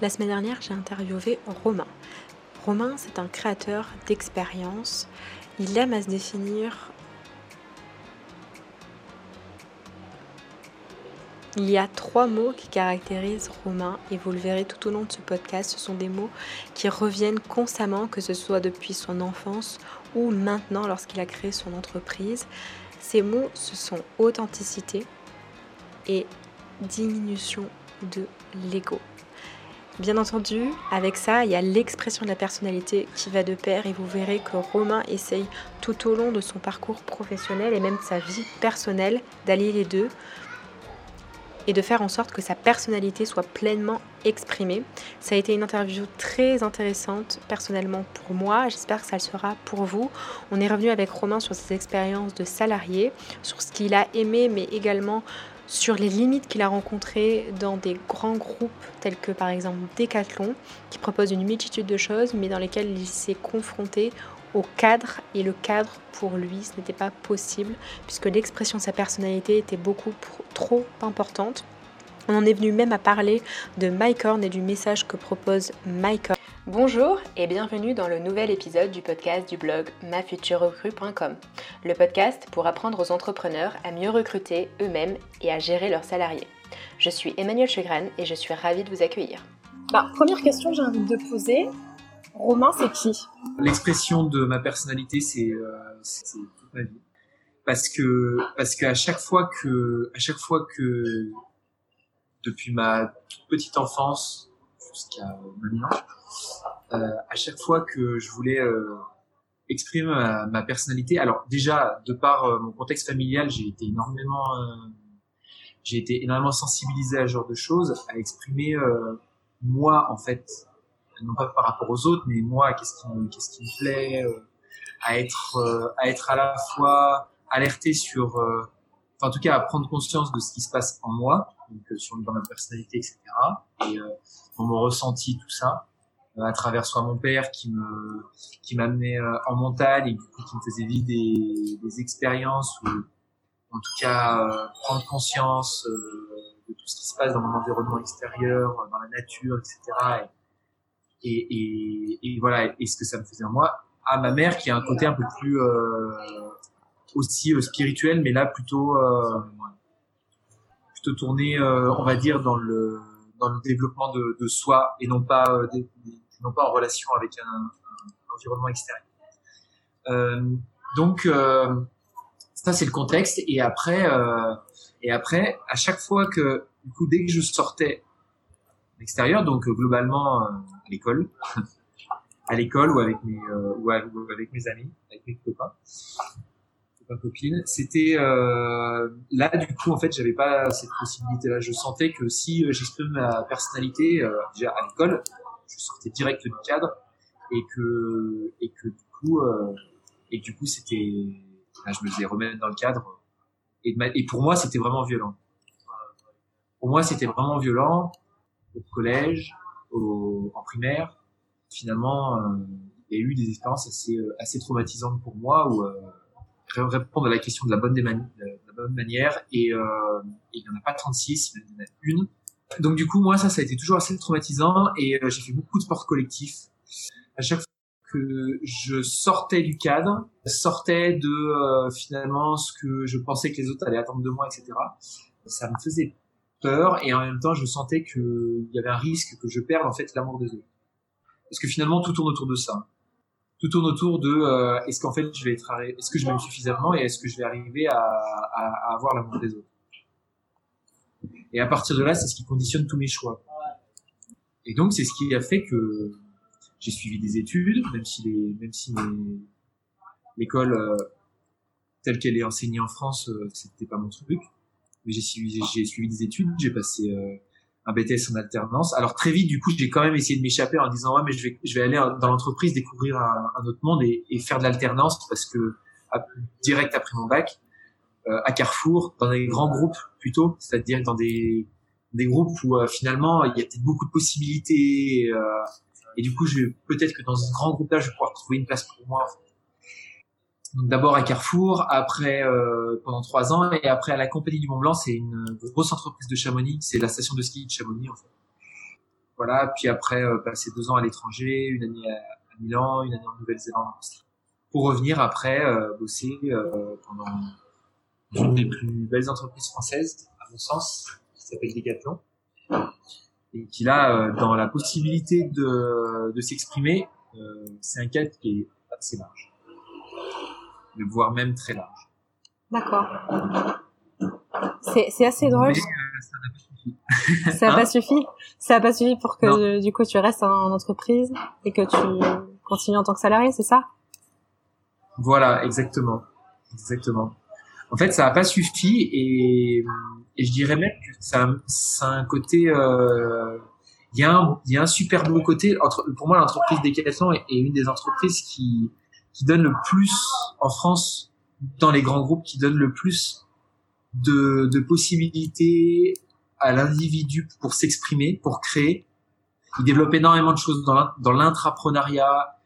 La semaine dernière, j'ai interviewé Romain. Romain, c'est un créateur d'expérience. Il aime à se définir. Il y a trois mots qui caractérisent Romain et vous le verrez tout au long de ce podcast. Ce sont des mots qui reviennent constamment, que ce soit depuis son enfance ou maintenant lorsqu'il a créé son entreprise. Ces mots, ce sont authenticité et diminution de l'ego. Bien entendu, avec ça, il y a l'expression de la personnalité qui va de pair et vous verrez que Romain essaye tout au long de son parcours professionnel et même de sa vie personnelle d'allier les deux et de faire en sorte que sa personnalité soit pleinement exprimée. Ça a été une interview très intéressante personnellement pour moi, j'espère que ça le sera pour vous. On est revenu avec Romain sur ses expériences de salarié, sur ce qu'il a aimé mais également sur les limites qu'il a rencontrées dans des grands groupes tels que par exemple Decathlon, qui propose une multitude de choses, mais dans lesquelles il s'est confronté au cadre, et le cadre pour lui, ce n'était pas possible, puisque l'expression de sa personnalité était beaucoup trop importante. On en est venu même à parler de MyCorn et du message que propose MyCorn. Bonjour et bienvenue dans le nouvel épisode du podcast du blog mafuturerecrue.com. Le podcast pour apprendre aux entrepreneurs à mieux recruter eux-mêmes et à gérer leurs salariés. Je suis Emmanuel Chegran et je suis ravie de vous accueillir. Bah, première question que j'ai envie de poser, Romain, c'est qui? L'expression de ma personnalité, c'est euh, toute ma vie. Parce que parce qu'à chaque fois que à chaque fois que depuis ma toute petite enfance jusqu'à maintenant, euh, à chaque fois que je voulais euh, exprimer ma, personnalité. Alors déjà, de par euh, mon contexte familial, j'ai été énormément, j'ai été énormément sensibilisé à ce genre de choses, à exprimer moi en fait, non pas par rapport aux autres, mais moi, qu'est-ce qui me, qu'est-ce qui me plaît, à être, à être à la fois alerté sur, enfin, en tout cas, à prendre conscience de ce qui se passe en moi, donc sur dans ma personnalité, etc. Et dans mon ressenti, tout ça euh, à travers soit mon père qui me qui m'amenait euh, en montagne et du coup qui me faisait vivre des, des expériences ou en tout cas euh, prendre conscience de tout ce qui se passe dans mon environnement extérieur, dans la nature, etc. Et, et, et, voilà, et ce que ça me faisait en moi. À ma mère qui a un côté un peu plus euh, aussi spirituel, mais là plutôt euh, plutôt tourné, on va dire, dans le dans le développement de, soi et non pas euh, non pas en relation avec un, environnement extérieur. Euh, donc euh, ça c'est le contexte et après euh, et après à chaque fois que du coup dès que je sortais l'extérieur donc euh, globalement à l'école à l'école ou mes ou, avec mes amis avec mes copains copine. C'était euh, là du coup en fait j'avais pas cette possibilité-là. Je sentais que si euh, j'exprime ma personnalité euh, déjà à l'école, je sortais direct du cadre et que et que du coup euh, et du coup c'était je me faisais remettre dans le cadre et, pour moi c'était vraiment violent. Pour moi c'était vraiment violent au collège, au, en primaire. Finalement, euh, il y a eu des expériences assez assez traumatisantes pour moi où répondre à la question de la bonne, manière et, euh, il n'y en a pas 36, mais il y en a une. Donc du coup, moi, ça, ça a été toujours assez traumatisant et euh, j'ai fait beaucoup de sports collectifs. À chaque fois que je sortais du cadre, sortais de euh, finalement ce que je pensais que les autres allaient attendre de moi, etc. Ça me faisait peur et en même temps, je sentais qu'il y avait un risque que je perde en fait l'amour des autres. Parce que finalement, tout tourne autour de ça tout tourne autour de euh, est-ce qu'en fait je vais être est-ce que je m'aime suffisamment et est-ce que je vais arriver à, à, à avoir l'amour des autres? Et à partir de là c'est ce qui conditionne tous mes choix. Et donc c'est ce qui a fait que j'ai suivi des études même si les même si l'école euh, telle qu'elle est enseignée en France euh, c'était pas mon truc. Mais j'ai suivi j'ai suivi des études j'ai passé euh, un BTS en alternance. Alors très vite, du coup, j'ai quand même essayé de m'échapper en disant ouais, mais je vais, je vais aller dans l'entreprise découvrir un, autre monde et, et faire de l'alternance parce que direct après mon bac, euh, à Carrefour, dans des grands groupes plutôt, c'est-à-dire dans des des groupes où euh, finalement il y a peut-être beaucoup de possibilités euh, et du coup, je peut-être que dans ce grand groupe-là, je vais pouvoir trouver une place pour moi. Donc d'abord à Carrefour, après euh, pendant trois ans, et après à la Compagnie du Mont Blanc, c'est une grosse entreprise de Chamonix, c'est la station de ski de Chamonix en fait. voilà. Puis après, passer deux ans à l'étranger, une année à, Milan, une année en Nouvelle-Zélande, pour revenir après bosser pendant une des plus belles entreprises françaises, à mon sens, qui s'appelle Decathlon, et qui là, dans la possibilité de, de s'exprimer, c'est un cadre qui est assez large, voire même très large. D'accord. C'est assez drôle. Euh, ça n'a pas suffi. ça n'a pas suffi? pour que du coup tu restes en entreprise et que tu continues en tant que salarié, c'est ça? Voilà, exactement, exactement. En fait, ça n'a pas suffi et, et, je dirais même que ça, ça a un côté. Euh, il y, a un, y a un super beau côté. Entre, pour moi, l'entreprise Decathlon est, est une des entreprises qui, qui donne le plus en France dans les grands groupes, qui donne le plus de, de possibilités à l'individu pour s'exprimer, pour créer. Il développe énormément de choses dans l'intrapreneuriat,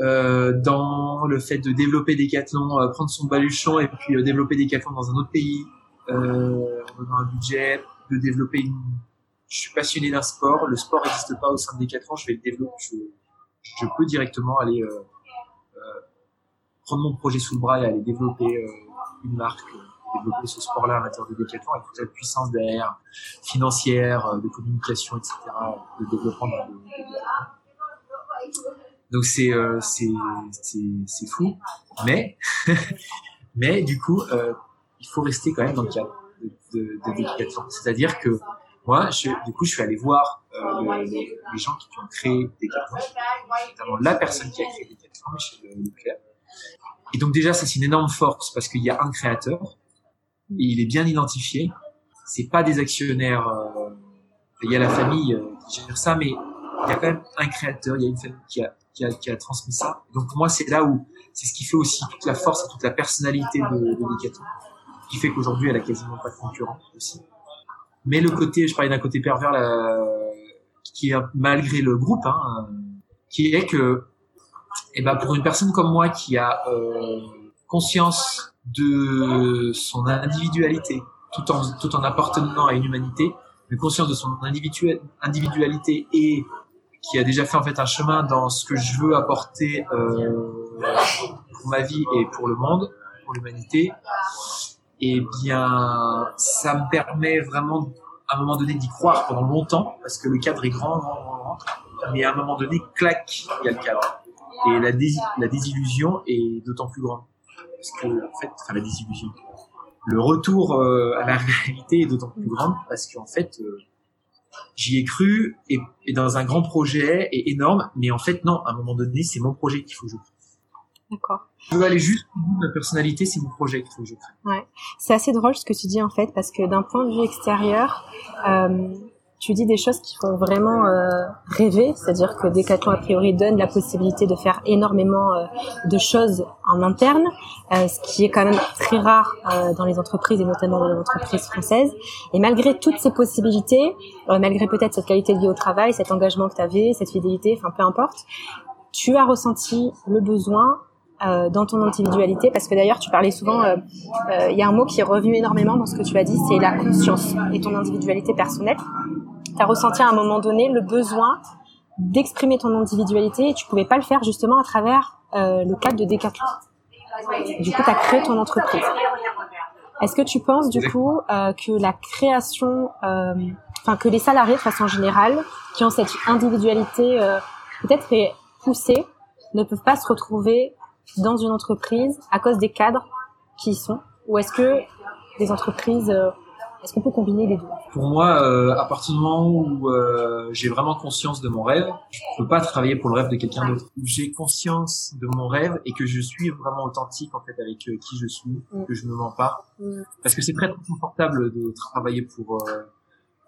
euh, dans le fait de développer des cathlons, euh, prendre son baluchon et puis euh, développer des cathlons dans un autre pays, euh, donnant un budget, de développer une... Je suis passionné d'un sport, le sport n'existe pas au sein de Decathlon, je vais le développer, je, je peux directement aller euh, prendre mon projet sous le bras et aller développer une marque développer ce sport-là à l'intérieur de Decathlon avec toute la puissance derrière, financière, euh, de communication, etc., de développement de, Donc c'est euh, fou, mais mais du coup euh, il faut rester quand même dans le cadre de, de. C'est-à-dire que moi, du coup, je suis allé voir euh, les, gens qui ont créé Decathlon, notamment la personne qui a créé Decathlon, Michel Leclerc. Et donc déjà, ça c'est une énorme force parce qu'il y a un créateur, il est bien identifié. C'est pas des actionnaires. Euh, il y a la famille euh, qui gère ça, mais il y a quand même un créateur, il y a une famille qui a, qui a, qui a transmis ça. Donc pour moi, c'est là où c'est ce qui fait aussi toute la force et toute la personnalité de, de Decathlon, qui fait qu'aujourd'hui, elle a quasiment pas de concurrent aussi. Mais le côté, je parlais d'un côté pervers, là, qui est malgré le groupe, hein, qui est que, eh ben pour une personne comme moi qui a euh, conscience de son individualité, tout en, tout en appartenant à une humanité, une conscience de son individualité et qui a déjà fait en fait un chemin dans ce que je veux apporter euh, pour ma vie et pour le monde, pour l'humanité, et eh bien ça me permet vraiment à un moment donné d'y croire pendant longtemps parce que le cadre est grand, grand mais à un moment donné, clac, il y a le cadre. Et la, la désillusion est d'autant plus grande parce que en fait, enfin la désillusion, le retour euh, à la réalité est d'autant plus grand parce qu'en fait, euh, j'y ai cru et, et, dans un grand projet et énorme, mais en fait non, à un moment donné, c'est mon projet qu'il faut que je crée. D'accord. Je veux aller juste au bout de ma personnalité, c'est mon projet qu'il faut que je crée. Ouais, c'est assez drôle ce que tu dis en fait parce que d'un point de vue extérieur. Euh, tu dis des choses qui font vraiment euh, rêver, c'est-à-dire que Decathlon a priori donne la possibilité de faire énormément euh, de choses en interne, euh, ce qui est quand même très rare dans les entreprises et notamment dans les entreprises françaises. Et malgré toutes ces possibilités, malgré peut-être cette qualité liée au travail, cet engagement que tu avais, cette fidélité, enfin peu importe, tu as ressenti le besoin dans ton individualité. Parce que d'ailleurs tu parlais souvent il y a un mot qui est revenu énormément dans ce que tu as dit c'est la conscience et ton individualité personnelle tu as ressenti à un moment donné le besoin d'exprimer ton individualité et tu pouvais pas le faire justement à travers euh, le cadre de Decathlon. Du coup, tu as créé ton entreprise. Est-ce que tu penses du coup euh, que la création, euh, enfin que les salariés de façon générale, qui ont cette individualité euh, peut-être poussée, ne peuvent pas se retrouver dans une entreprise à cause des cadres qui y sont? Ou est-ce que les entreprises euh, est-ce qu'on peut combiner les deux Pour moi, euh, à partir du moment où euh, j'ai vraiment conscience de mon rêve, je peux pas travailler pour le rêve de quelqu'un d'autre. J'ai conscience de mon rêve et que je suis vraiment authentique en fait avec euh, qui je suis, mm. que je ne mens pas, mm. parce que c'est très, confortable de travailler pour euh,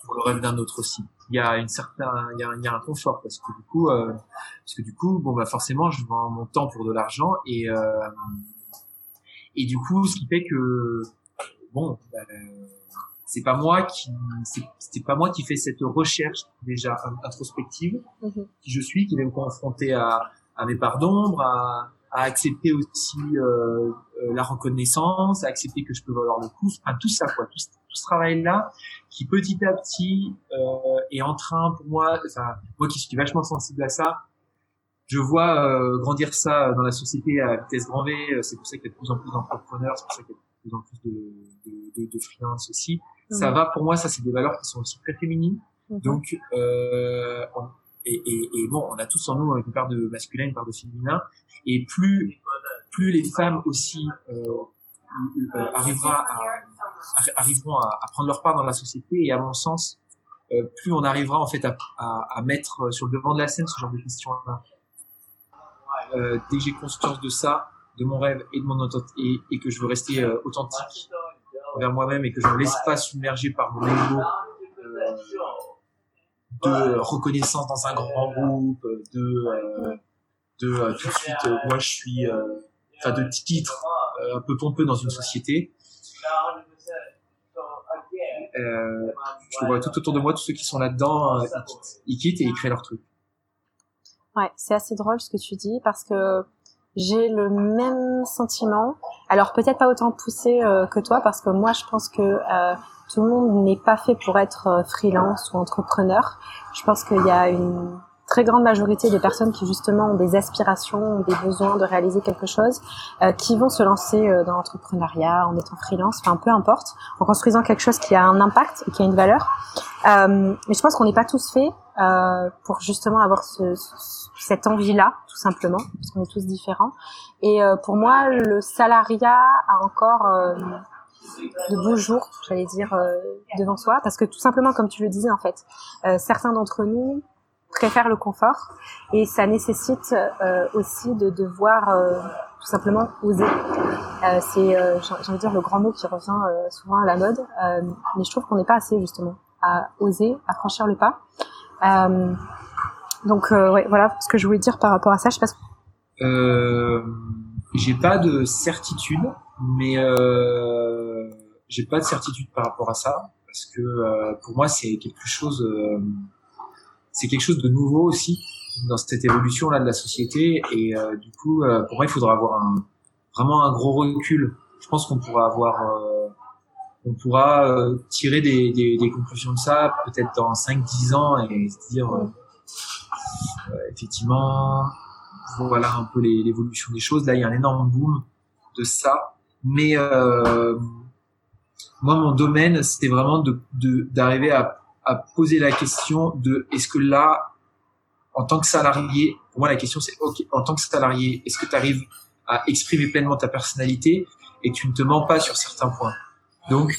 pour le rêve d'un autre aussi. Il y a une certaine, il y a, il y a un confort parce que du coup, euh, parce que du coup, bon bah forcément, je vends mon temps pour de l'argent et et du coup, ce qui fait que bon. Bah, c'est pas moi qui c'est pas moi qui fais cette recherche déjà introspective mhm. qui je suis qui vais me confronter à, à mes parts d'ombre à, à accepter aussi euh, la reconnaissance, à accepter que je peux valoir le coup, enfin tout ça quoi, tout, tout ce travail là qui petit à petit euh, est en train pour moi, enfin moi qui suis vachement sensible à ça, je vois euh, grandir ça dans la société à vitesse grand V. C'est pour ça qu'il y a de plus en plus d'entrepreneurs, c'est pour ça qu'il y a de plus en plus de, de, de, de freelance aussi. Ça va pour moi, ça c'est des valeurs qui sont aussi très féminines. Donc euh, et, et, et, bon, on a tous en nous une part de masculin, une part de féminin. Et plus plus les femmes aussi euh, euh arrivera à, arriveront à, à, prendre leur part dans la société et à mon sens, euh, plus on arrivera en fait à, à, à, mettre sur le devant de la scène ce genre de questions-là. Euh, dès que j'ai conscience de ça, de mon rêve et de mon et, et que je veux rester euh, authentique envers moi-même et que je ne laisse pas submerger par mon ego euh, de reconnaissance dans un grand groupe, de euh, euh, tout de suite moi je suis enfin de titre un peu pompeux dans une société. je vois tout autour de moi tous ceux qui sont là-dedans ils quittent et ils créent leur truc. Ouais, c'est assez drôle ce que tu dis parce que j'ai le même sentiment. Alors peut-être pas autant poussé euh, que toi parce que moi je pense que euh, tout le monde n'est pas fait pour être euh, freelance ou entrepreneur. Je pense qu'il y a une très grande majorité de personnes qui justement ont des aspirations, ont des besoins de réaliser quelque chose, euh, qui vont se lancer euh, dans l'entrepreneuriat en étant freelance, enfin peu importe, en construisant quelque chose qui a un impact et qui a une valeur. Euh, mais je pense qu'on n'est pas tous faits euh, pour justement avoir ce, cette envie-là, tout simplement, parce qu'on est tous différents. Et euh, pour moi, le salariat a encore de beaux jours, j'allais dire, devant soi, parce que tout simplement, comme tu le disais en fait, certains d'entre nous préfère le confort et ça nécessite euh, aussi de devoir euh, tout simplement oser. Euh, c'est, euh, j'ai dire, le grand mot qui revient euh, souvent à la mode, mais je trouve qu'on n'est pas assez justement à oser, à franchir le pas. donc voilà ce que je voulais dire par rapport à ça. Je passe. j'ai pas de certitude, mais j'ai pas de certitude par rapport à ça parce que pour moi c'est quelque chose c'est quelque chose de nouveau aussi dans cette évolution là de la société. Et euh, du coup euh, pour moi il faudra avoir un vraiment un gros recul. Je pense qu'on pourra avoir euh, on pourra euh, tirer des, des, des, conclusions de ça peut-être dans 5-10 ans et se dire effectivement voilà un peu l'évolution des choses. Là il y a un énorme boom de ça. Mais moi mon domaine c'était vraiment de d'arriver à à poser la question de est-ce que là, en tant que salarié, pour moi la question c'est ok, en tant que salarié, est-ce que tu arrives à exprimer pleinement ta personnalité et tu ne te mens pas sur certains points? Donc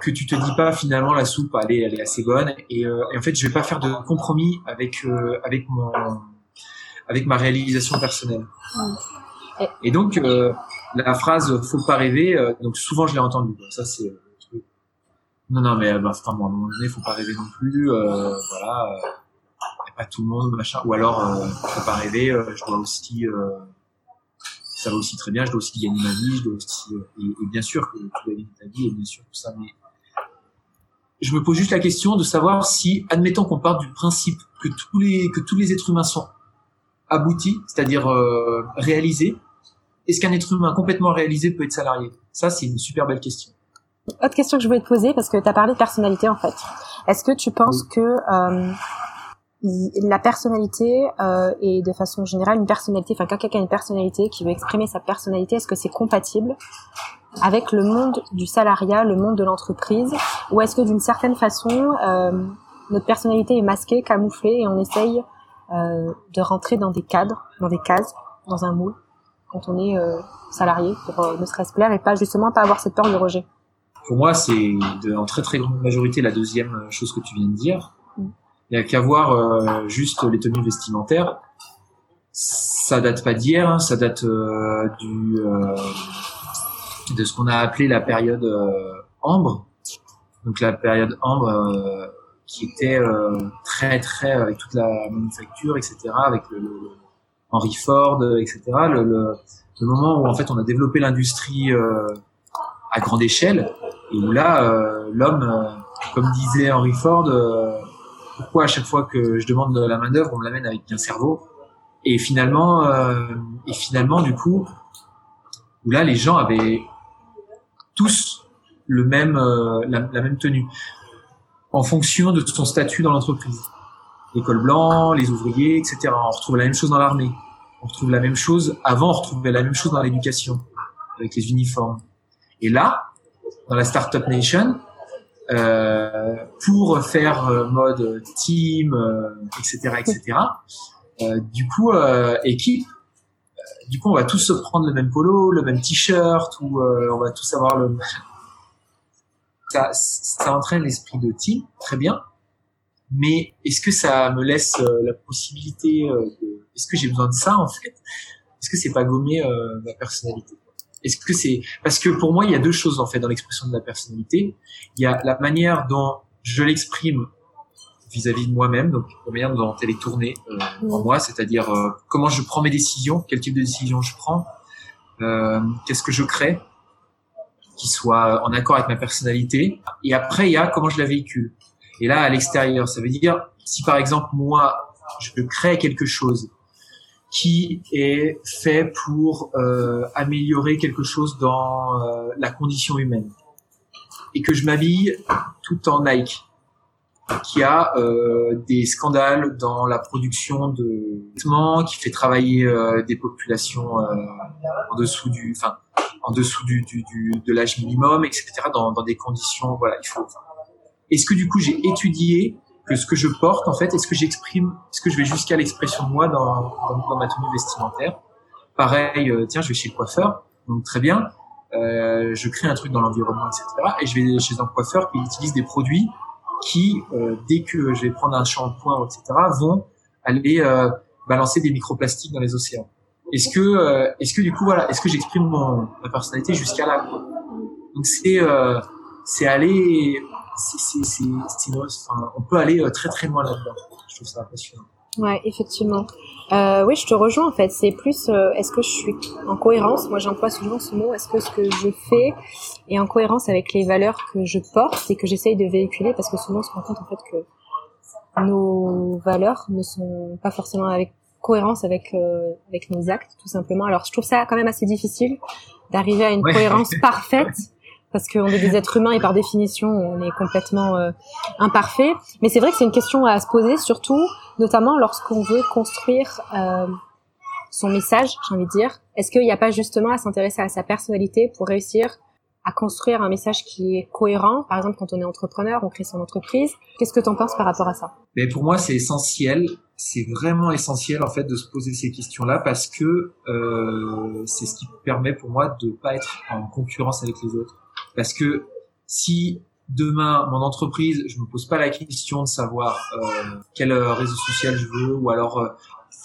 que tu te dis pas finalement la soupe elle est, elle est assez bonne et, euh, et en fait je vais pas faire de compromis avec euh, avec mon avec ma réalisation personnelle. Et donc euh, la phrase faut pas rêver euh, donc souvent je l'ai entendu ça c'est non, non, mais bah, enfin, bon, à un moment donné, faut pas rêver non plus. Euh, voilà, euh, pas tout le monde, machin. Ou alors, euh, faut pas rêver. Euh, je dois aussi, euh, ça va aussi très bien. Je dois aussi gagner ma vie. Je dois aussi, euh, et, et, bien sûr que tu dois gagner ta vie, et bien sûr tout ça. Mais je me pose juste la question de savoir si, admettons qu'on parte du principe que tous les que tous les êtres humains sont aboutis, c'est-à-dire réalisés, est-ce qu'un être humain complètement réalisé peut être salarié? Ça, c'est une super belle question. Autre question que je voulais te poser, parce que tu as parlé de personnalité en fait. Est-ce que tu penses que euh, la personnalité euh, et de façon générale une personnalité, enfin quand quelqu'un a une personnalité qui veut exprimer sa personnalité, est-ce que c'est compatible avec le monde du salariat, le monde de l'entreprise, ou est-ce que d'une certaine façon euh, notre personnalité est masquée, camouflée et on essaye euh, de rentrer dans des cadres, dans des cases, dans un moule quand on est euh, salarié pour euh, ne serait-ce plaire et pas justement pas avoir cette peur du rejet? Pour moi, c'est en très très grande majorité la deuxième chose que tu viens de dire. Mm. Il n'y a qu'à voir euh, juste les tenues vestimentaires. Ça date pas d'hier, hein, ça date euh, du euh, de ce qu'on a appelé la période ambre. Donc la période ambre qui était très très avec toute la manufacture, etc. Avec le, le Henry Ford, etc. Le, le, le, moment où en fait on a développé l'industrie à grande échelle et où là, euh, l'homme, euh, comme disait Henry Ford, euh, pourquoi à chaque fois que je demande de la main d'œuvre, on me l'amène avec un cerveau? Et finalement, et finalement, du coup, où là, les gens avaient tous le même, euh, la, même tenue, en fonction de son statut dans l'entreprise. L'école blanc, les ouvriers, etc. On retrouve la même chose dans l'armée. On retrouve la même chose. Avant, on retrouvait la même chose dans l'éducation, avec les uniformes. Et là, dans la Startup Nation, euh, pour faire euh, mode team, etc., etc. Euh, du coup, équipe, du coup, on va tous se prendre le même polo, le même t-shirt, ou on va tous avoir le. Ça, ça entraîne l'esprit de team, très bien. Mais est-ce que ça me laisse la possibilité de... Est-ce que j'ai besoin de ça en fait? Est-ce que c'est pas gommer ma personnalité? Est-ce que c'est parce que pour moi il y a deux choses en fait dans l'expression de la personnalité. Il y a la manière dont je l'exprime vis-à-vis de moi-même, donc la manière dont elle est tournée euh, en moi, c'est-à-dire euh, comment je prends mes décisions, quel type de décision je prends, euh, qu'est-ce que je crée, qui soit en accord avec ma personnalité. Et après il y a comment je la véhicule. Et là à l'extérieur, ça veut dire si par exemple moi je crée quelque chose qui est fait pour euh, améliorer quelque chose dans euh, la condition humaine. Et que je m'habille tout en Nike, qui a euh, des scandales dans la production de vêtements, qui fait travailler euh, des populations euh, en dessous du, enfin, en dessous du, du, du de l'âge minimum, etc. Dans, dans des conditions, voilà, il faut. Est-ce que du coup j'ai étudié que ce que je porte, en fait, est-ce que j'exprime, est-ce que je vais jusqu'à l'expression de moi dans, dans, ma tenue vestimentaire Pareil, euh, tiens, je vais chez le coiffeur, donc très bien, euh, je crée un truc dans l'environnement, etc. Et je vais chez un coiffeur qui utilise des produits qui, euh, dès que je vais prendre un shampoing, etc., vont aller balancer des microplastiques dans les océans. Est-ce que, est-ce que du coup, voilà, est-ce que j'exprime mon ma personnalité jusqu'à là Donc c'est c'est aller c'est, enfin, on peut aller euh, très très loin là-dedans. Je trouve ça passionnant. Ouais, effectivement. Euh, oui, je te rejoins en fait. C'est plus, euh, est-ce que je suis en cohérence? Moi, j'emploie souvent ce mot. Est-ce que ce que je fais est en cohérence avec les valeurs que je porte et que j'essaye de véhiculer? Parce que souvent, on se rend compte en fait que nos valeurs ne sont pas forcément avec cohérence avec euh, avec nos actes, tout simplement. Alors, je trouve ça quand même assez difficile d'arriver à une cohérence parfaite parce qu'on est des êtres humains et par définition on est complètement euh, imparfait. Mais c'est vrai que c'est une question à se poser, surtout notamment lorsqu'on veut construire euh, son message, j'ai envie de dire. Est-ce qu'il n'y a pas justement à s'intéresser à sa personnalité pour réussir à construire un message qui est cohérent? Par exemple, quand on est entrepreneur, on crée son entreprise. Qu'est-ce que tu en penses par rapport à ça? Mais pour moi, c'est essentiel. C'est vraiment essentiel en fait de se poser ces questions-là parce que euh, c'est ce qui permet pour moi de pas être en concurrence avec les autres parce que si demain mon entreprise, je me pose pas la question de savoir euh, quel euh, réseau social je veux, ou alors euh,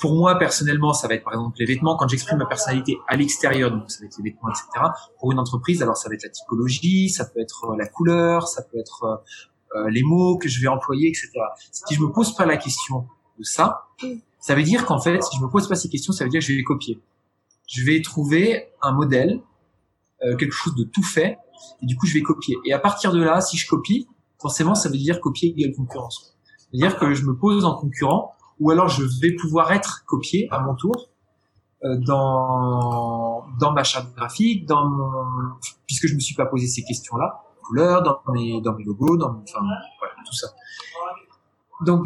pour moi personnellement, ça va être par exemple les vêtements. Quand j'exprime ma personnalité à l'extérieur, donc ça va être les vêtements, etc. Pour une entreprise, alors ça va être la typologie, ça peut être euh, la couleur, ça peut être euh, les mots que je vais employer, etc. Si je me pose pas la question de ça, ça veut dire qu'en fait, si je me pose pas ces questions, ça veut dire que je vais copier. Je vais trouver un modèle, quelque chose de tout fait, et du coup je vais copier. Et à partir de là, si je copie, forcément ça veut dire copier égale concurrence. C'est-à-dire que je me pose en concurrent, ou alors je vais pouvoir être copié à mon tour euh, dans dans ma charte graphique, dans mon puisque je me suis pas posé ces questions-là, couleur, dans mes dans mes logos, dans enfin voilà tout ça. Donc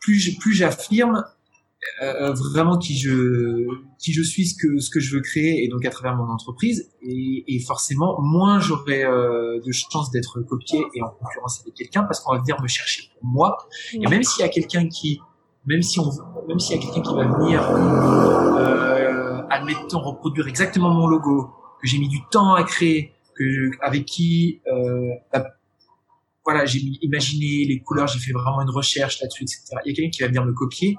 plus j'affirme euh, vraiment qui je qui je suis ce que ce que je veux créer et donc à travers mon entreprise. Et, et forcément moins j'aurai euh, de chances d'être copié et en concurrence avec quelqu'un parce qu'on va venir me chercher pour moi. Et même s'il y a quelqu'un qui même si on même s'il y a quelqu'un qui va venir euh, admettons reproduire exactement mon logo que j'ai mis du temps à créer que avec qui euh, bah, voilà j'ai imaginé les couleurs j'ai fait vraiment une recherche là-dessus etc il y a quelqu'un qui va venir me copier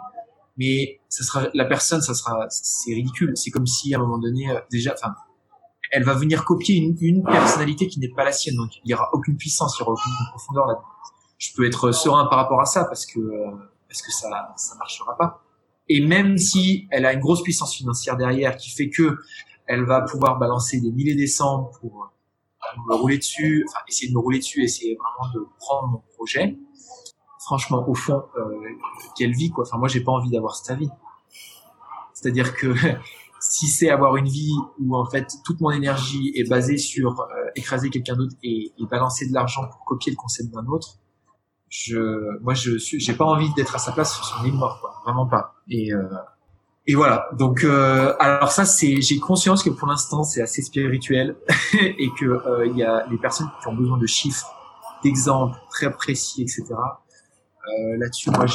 mais ça sera la personne, ça sera c'est ridicule. C'est comme si à un moment donné euh, déjà, enfin, elle va venir copier une, une personnalité qui n'est pas la sienne, donc il y aura aucune puissance, il y aura aucune profondeur là. Je peux être serein par rapport à ça parce que euh, parce que ça ça marchera pas. Et même si elle a une grosse puissance financière derrière qui fait que elle va pouvoir balancer des milliers des cents pour me rouler dessus, enfin essayer de me rouler dessus, essayer vraiment de prendre mon projet franchement, au fond, euh, quelle vie, quoi. Enfin, moi, j'ai pas envie d'avoir cette vie. C'est-à-dire que si c'est avoir une vie où en fait toute mon énergie est basée sur euh, écraser quelqu'un d'autre et, balancer de l'argent pour copier le concept d'un autre, je, moi je suis, j'ai pas envie d'être à sa place sur son île mort, quoi. Vraiment pas. Et euh, et voilà. Donc alors ça c'est, j'ai conscience que pour l'instant c'est assez spirituel et que il y a les personnes qui ont besoin de chiffres, d'exemples très précis, etc. Euh, là-dessus, moi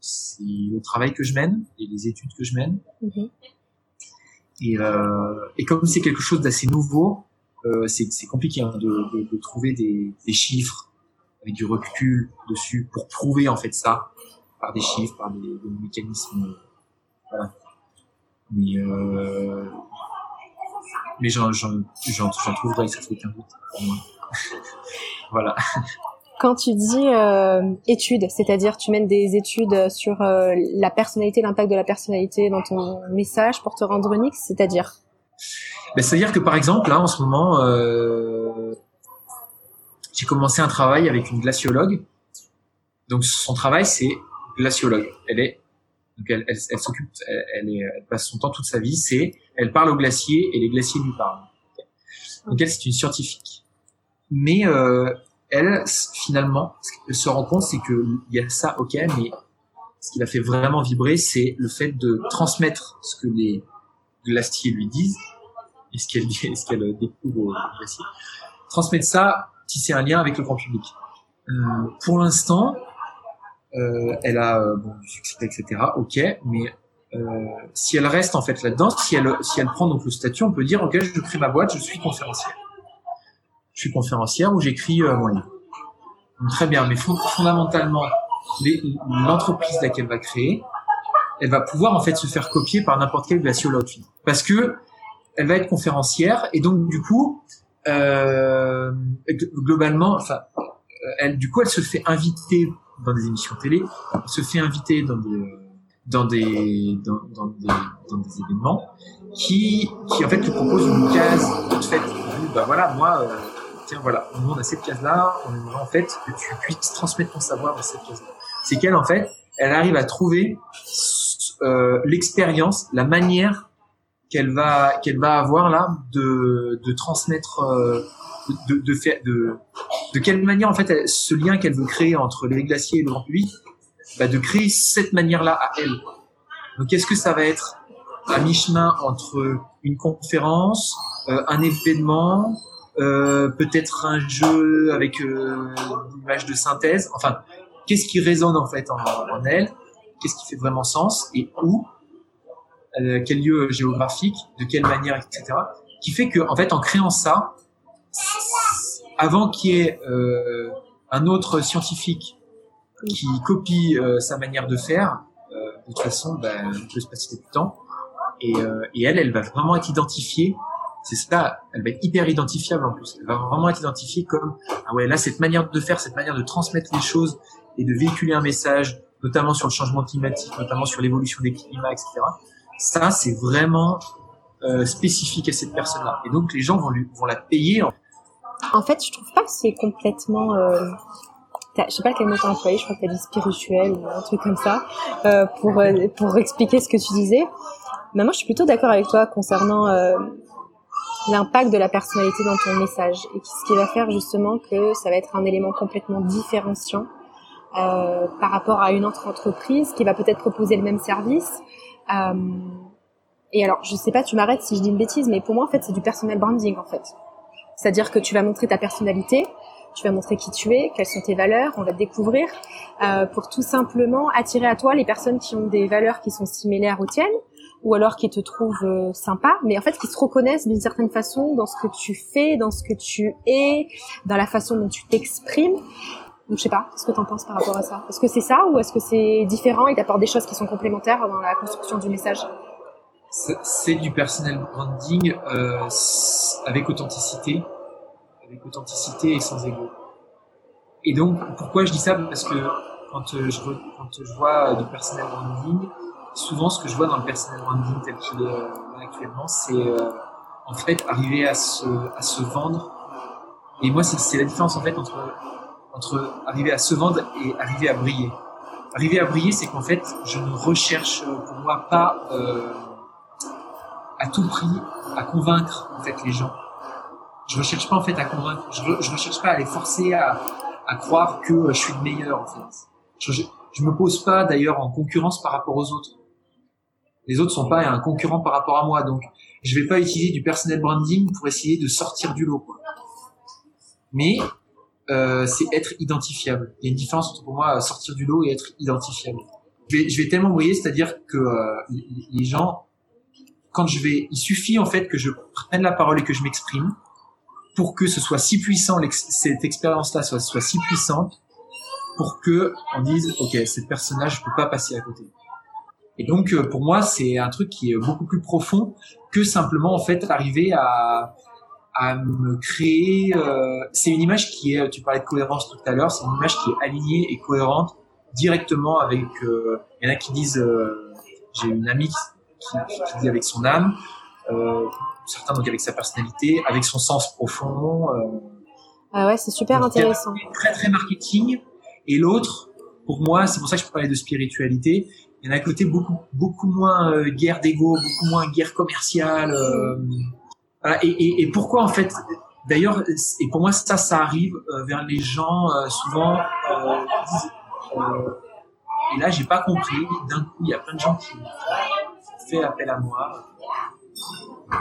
c'est le travail que je mène et les études que je mène. Et, euh, et comme c'est quelque chose d'assez nouveau, euh, c'est compliqué hein, de, de, de, trouver des, des, chiffres avec du recul dessus pour prouver en fait ça par des chiffres, par des, des mécanismes. Voilà. Mais euh, mais j'en trouverai, ça fait aucun doute pour moi. voilà. Quand tu dis euh, études, c'est-à-dire tu mènes des études sur euh, la personnalité, l'impact de la personnalité dans ton message pour te rendre unique, c'est-à-dire? Ben, C'est-à-dire que par exemple, là en ce moment, euh, j'ai commencé un travail avec une glaciologue. Donc son travail c'est glaciologue. Elle est donc elle, elle, elle s'occupe, elle, est, elle, passe son temps toute sa vie, c'est elle parle aux glaciers et les glaciers lui parlent. Donc elle c'est une scientifique. Mais euh, elle, finalement, ce qu'elle se rend compte, c'est que il y a ça, ok, mais ce qui la fait vraiment vibrer, c'est le fait de transmettre ce que les glaciers lui disent et ce qu'elle ce qu'elle découvre aux glaciers. Transmettre ça, tisser un lien avec le grand public. Euh, pour l'instant, euh, elle a euh, bon, du succès, etc. Ok, mais euh, si elle reste en fait là-dedans, si elle si elle prend donc le statut, on peut dire ok, je crée ma boîte, je suis conférencière je suis conférencière où j'écris euh, mon livre. très bien, mais fondamentalement, l'entreprise laquelle va créer, elle va pouvoir en fait se faire copier par n'importe quel glaciologue, parce que elle va être conférencière et donc du coup, euh, globalement, enfin, elle, du coup, elle se fait inviter dans des émissions télé, se fait inviter dans des dans des dans, des dans des événements qui qui en fait te proposent une case de fait bah voilà moi euh, tiens, voilà, nous on a cette case-là, on aimerait en fait que tu puisses transmettre ton savoir dans cette case-là. C'est qu'elle, en fait, elle arrive à trouver euh, l'expérience, la manière qu'elle va va avoir là de, de transmettre, euh, de, faire, de, de quelle manière en fait ce lien qu'elle veut créer entre les glaciers et le grand public, bah, de créer cette manière-là à elle. Donc, est-ce que ça va être à mi-chemin entre une conférence, euh, un événement, peut-être un jeu avec euh, une image de synthèse. Enfin, qu'est-ce qui résonne en fait en, elle? Qu'est-ce qui fait vraiment sens? Et où? Euh, Quel lieu géographique? De quelle manière, etc. Qui fait que en fait, en créant ça, avant qu'il y ait euh, un autre scientifique qui copie euh, sa manière de faire, de toute façon, ben, il peut se passer du temps. Et elle, elle va vraiment être identifiée c'est ça, elle va être hyper identifiable en plus. Elle va vraiment être identifiée comme ah ouais là cette manière de faire, cette manière de transmettre les choses et de véhiculer un message, notamment sur le changement climatique, notamment sur l'évolution des climats, etc. Ça c'est vraiment euh, spécifique à cette personne-là. Et donc les gens vont lui vont la payer. En, fait, je trouve pas que c'est complètement euh... Je sais pas quel mot t'as employé, je crois que t'as dit spirituel ou un truc comme ça, euh, pour, euh, pour expliquer ce que tu disais. Mais moi, je suis plutôt d'accord avec toi concernant l'impact de la personnalité dans ton message et ce qui va faire justement que ça va être un élément complètement différenciant euh, par rapport à une autre entreprise qui va peut-être proposer le même service. Euh, et alors, je sais pas, tu m'arrêtes si je dis une bêtise, mais pour moi, en fait, c'est du personal branding, en fait. C'est-à-dire que tu vas montrer ta personnalité, tu vas montrer qui tu es, quelles sont tes valeurs, on va te découvrir, euh, pour tout simplement attirer à toi les personnes qui ont des valeurs qui sont similaires aux tiennes, ou alors qui te trouvent euh, sympa, mais en fait qui se reconnaissent d'une certaine façon dans ce que tu fais, dans ce que tu es, dans la façon dont tu t'exprimes. Donc je sais pas, qu'est-ce que tu en penses par rapport à ça? Est-ce que c'est ça ou est-ce que c'est différent? Et t'apportes des choses qui sont complémentaires dans la construction du message? C'est du personal branding euh, avec authenticité, avec authenticité et sans ego. Et donc pourquoi je dis ça? Parce que quand euh, je, quand je vois du personal branding, souvent, ce que je vois dans le personal branding tel qu'il est euh, actuellement, c'est euh, en fait arriver à se, vendre. Et moi, c'est la différence en fait entre, entre arriver à se vendre et arriver à briller. arriver à briller, c'est qu'en fait, je ne recherche pour moi pas euh, à tout prix à convaincre en fait les gens. Je recherche pas en fait à convaincre. Je, je recherche pas à les forcer à, à croire que je suis le meilleur en fait. Je, je me pose pas d'ailleurs en concurrence par rapport aux autres. Les autres sont pas un concurrent par rapport à moi, donc je vais pas utiliser du personal branding pour essayer de sortir du lot. Quoi. Mais euh, c'est être identifiable. Il y a une différence entre pour moi sortir du lot et être identifiable. Je vais, je vais tellement briller, c'est-à-dire que euh, les gens, quand je vais, il suffit en fait que je prenne la parole et que je m'exprime pour que ce soit si puissant, cette expérience-là soit, soit si puissante pour que on dise, ok, cette personnage, je peux pas passer à côté. Et donc, euh, pour moi, c'est un truc qui est beaucoup plus profond que simplement en fait arriver à à me créer. Euh, c'est une image qui est, tu parlais de cohérence tout à l'heure, c'est une image qui est alignée et cohérente directement avec. Euh, il y en a qui disent, euh, j'ai une amie qui, qui, dit avec son âme, euh, certains donc avec sa personnalité, avec son sens profond. ah ouais, c'est super intéressant. Très très marketing. Et l'autre, pour moi, c'est pour ça que je parler de spiritualité. Il y en a un côté beaucoup beaucoup moins guerre d'ego, beaucoup moins guerre commerciale. Et, et, pourquoi en fait D'ailleurs, et pour moi ça, ça arrive euh, vers les gens euh, souvent. Euh, euh, et là, j'ai pas compris. D'un coup, il y a plein de gens qui fait appel à moi.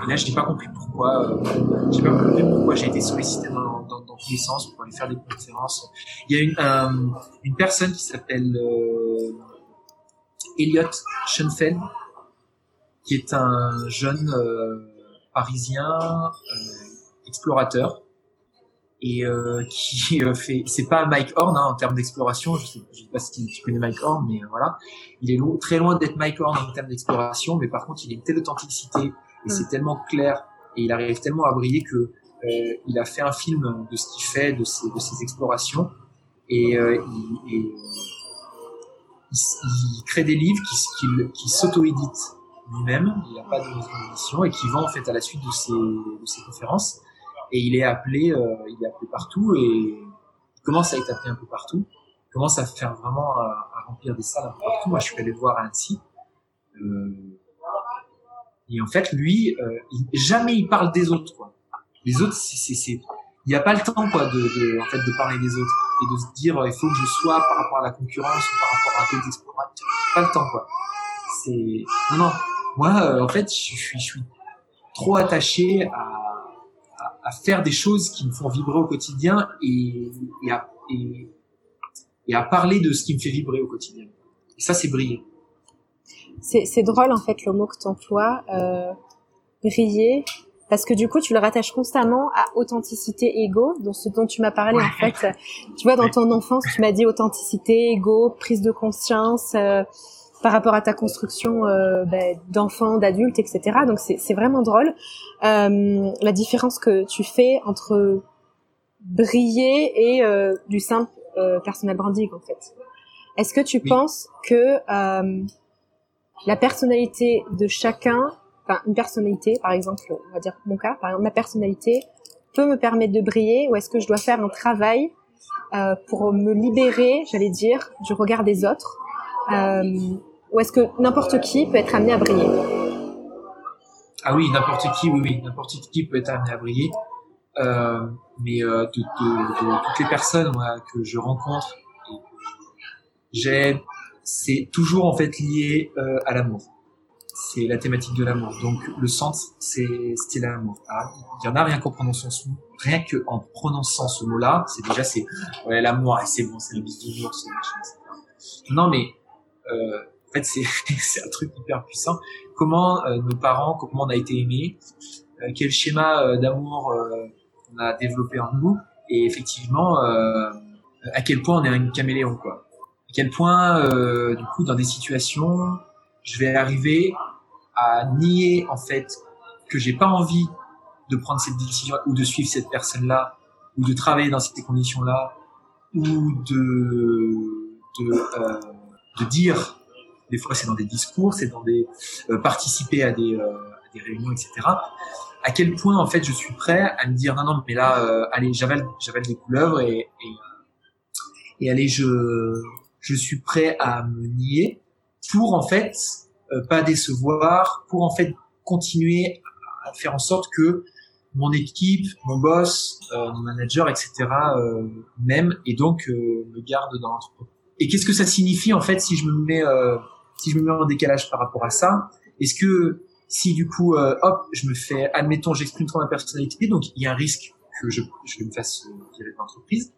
Et là, je n'ai pas compris pourquoi. Euh, j'ai pas compris pourquoi j'ai été sollicité dans, dans, dans, tous les sens pour aller faire des conférences. Il y a une, une personne qui s'appelle Elliot Schoenfeld, qui est un jeune parisien euh, explorateur et euh, qui euh, fait c'est pas Mike Horn hein, en termes d'exploration je sais, je sais pas si tu connais Mike Horn mais voilà. Il est très loin d'être Mike Horn en termes d'exploration mais par contre il a une telle authenticité et c'est tellement clair et il arrive tellement à briller que euh, il a fait un film de ce qu'il fait de ses, de ses explorations et, euh, il, et il, il, crée des livres qui, qui, qui s'auto-éditent lui-même, il n'a pas de maison et qui vend en fait à la suite de ses, de ses conférences. Et il est appelé, euh, il est appelé partout et il commence à être appelé un peu partout. Il commence à faire vraiment à, remplir des salles un peu partout. Moi, je suis allé le voir à Annecy. Euh, et en fait, lui, euh, jamais il parle des autres. Quoi. Les autres, c'est, il n'y a pas le temps quoi de, de, en fait de parler des autres et de se dire il faut que je sois par rapport à la concurrence ou par rapport à d'autres explorateurs. Pas le temps quoi. C'est non non moi, euh, en fait, je suis, trop attaché à, à, faire des choses qui me font vibrer au quotidien et, à, et, à, parler de ce qui me fait vibrer au quotidien. Et ça, c'est briller. C'est drôle, en fait, le mot que tu emploies, euh, briller, parce que du coup, tu le rattaches constamment à authenticité, ego, dont ce dont tu m'as parlé, en fait. Tu vois, dans ton enfance, tu m'as dit authenticité, ego, prise de conscience. Euh, par rapport à ta construction euh, ben, d'enfant, d'adulte, etc. Donc c'est vraiment drôle euh, la différence que tu fais entre briller et euh, du simple euh, personal branding en fait. Est-ce que tu penses que euh, la personnalité de chacun, enfin une personnalité par exemple, on va dire mon cas, par exemple ma personnalité peut me permettre de briller ou est-ce que je dois faire un travail euh, pour me libérer, j'allais dire, du regard des autres euh, ou est-ce que n'importe qui peut être amené à briller? Ah oui, n'importe qui, oui, oui, n'importe qui peut être amené à briller. Euh, mais toutes les personnes que je rencontre j'aime, c'est toujours en fait lié à l'amour. C'est la thématique de l'amour. Donc le sens, c'est c'est l'amour. Ah, il y en a rien qu'en prononçant ce mot, rien que en prononçant ce mot-là, c'est déjà c'est ouais l'amour, c'est bon, c'est le bis du jour, c'est Non mais euh, fait, c'est un truc hyper puissant. Comment euh, nos parents, comment on a été aimés, euh, quel schéma euh, d'amour on a développé en nous, et effectivement, à quel point on est un caméléon, quoi. À quel point, du coup, dans des situations, je vais arriver à nier en fait que j'ai pas envie de prendre cette décision ou de suivre cette personne-là ou de travailler dans ces conditions-là ou de de, euh, de dire des fois c'est dans des discours, c'est dans des euh, participer à des, euh, à des réunions, etc. À quel point en fait je suis prêt à me dire non non mais là euh, allez j'avale j'avale des couleuvres et, et, et allez je je suis prêt à me nier pour en fait euh, pas décevoir, pour en fait continuer à faire en sorte que mon équipe, mon boss, euh, mon manager, etc. Euh, m'aime et donc euh, me garde dans l'entreprise. Et qu'est-ce que ça signifie en fait si je me mets si je me mets en décalage par rapport à ça? Est-ce que si du coup hop je me fais admettons j'exprime trop ma personnalité donc il y a un risque que je, je me fasse virer de l'entreprise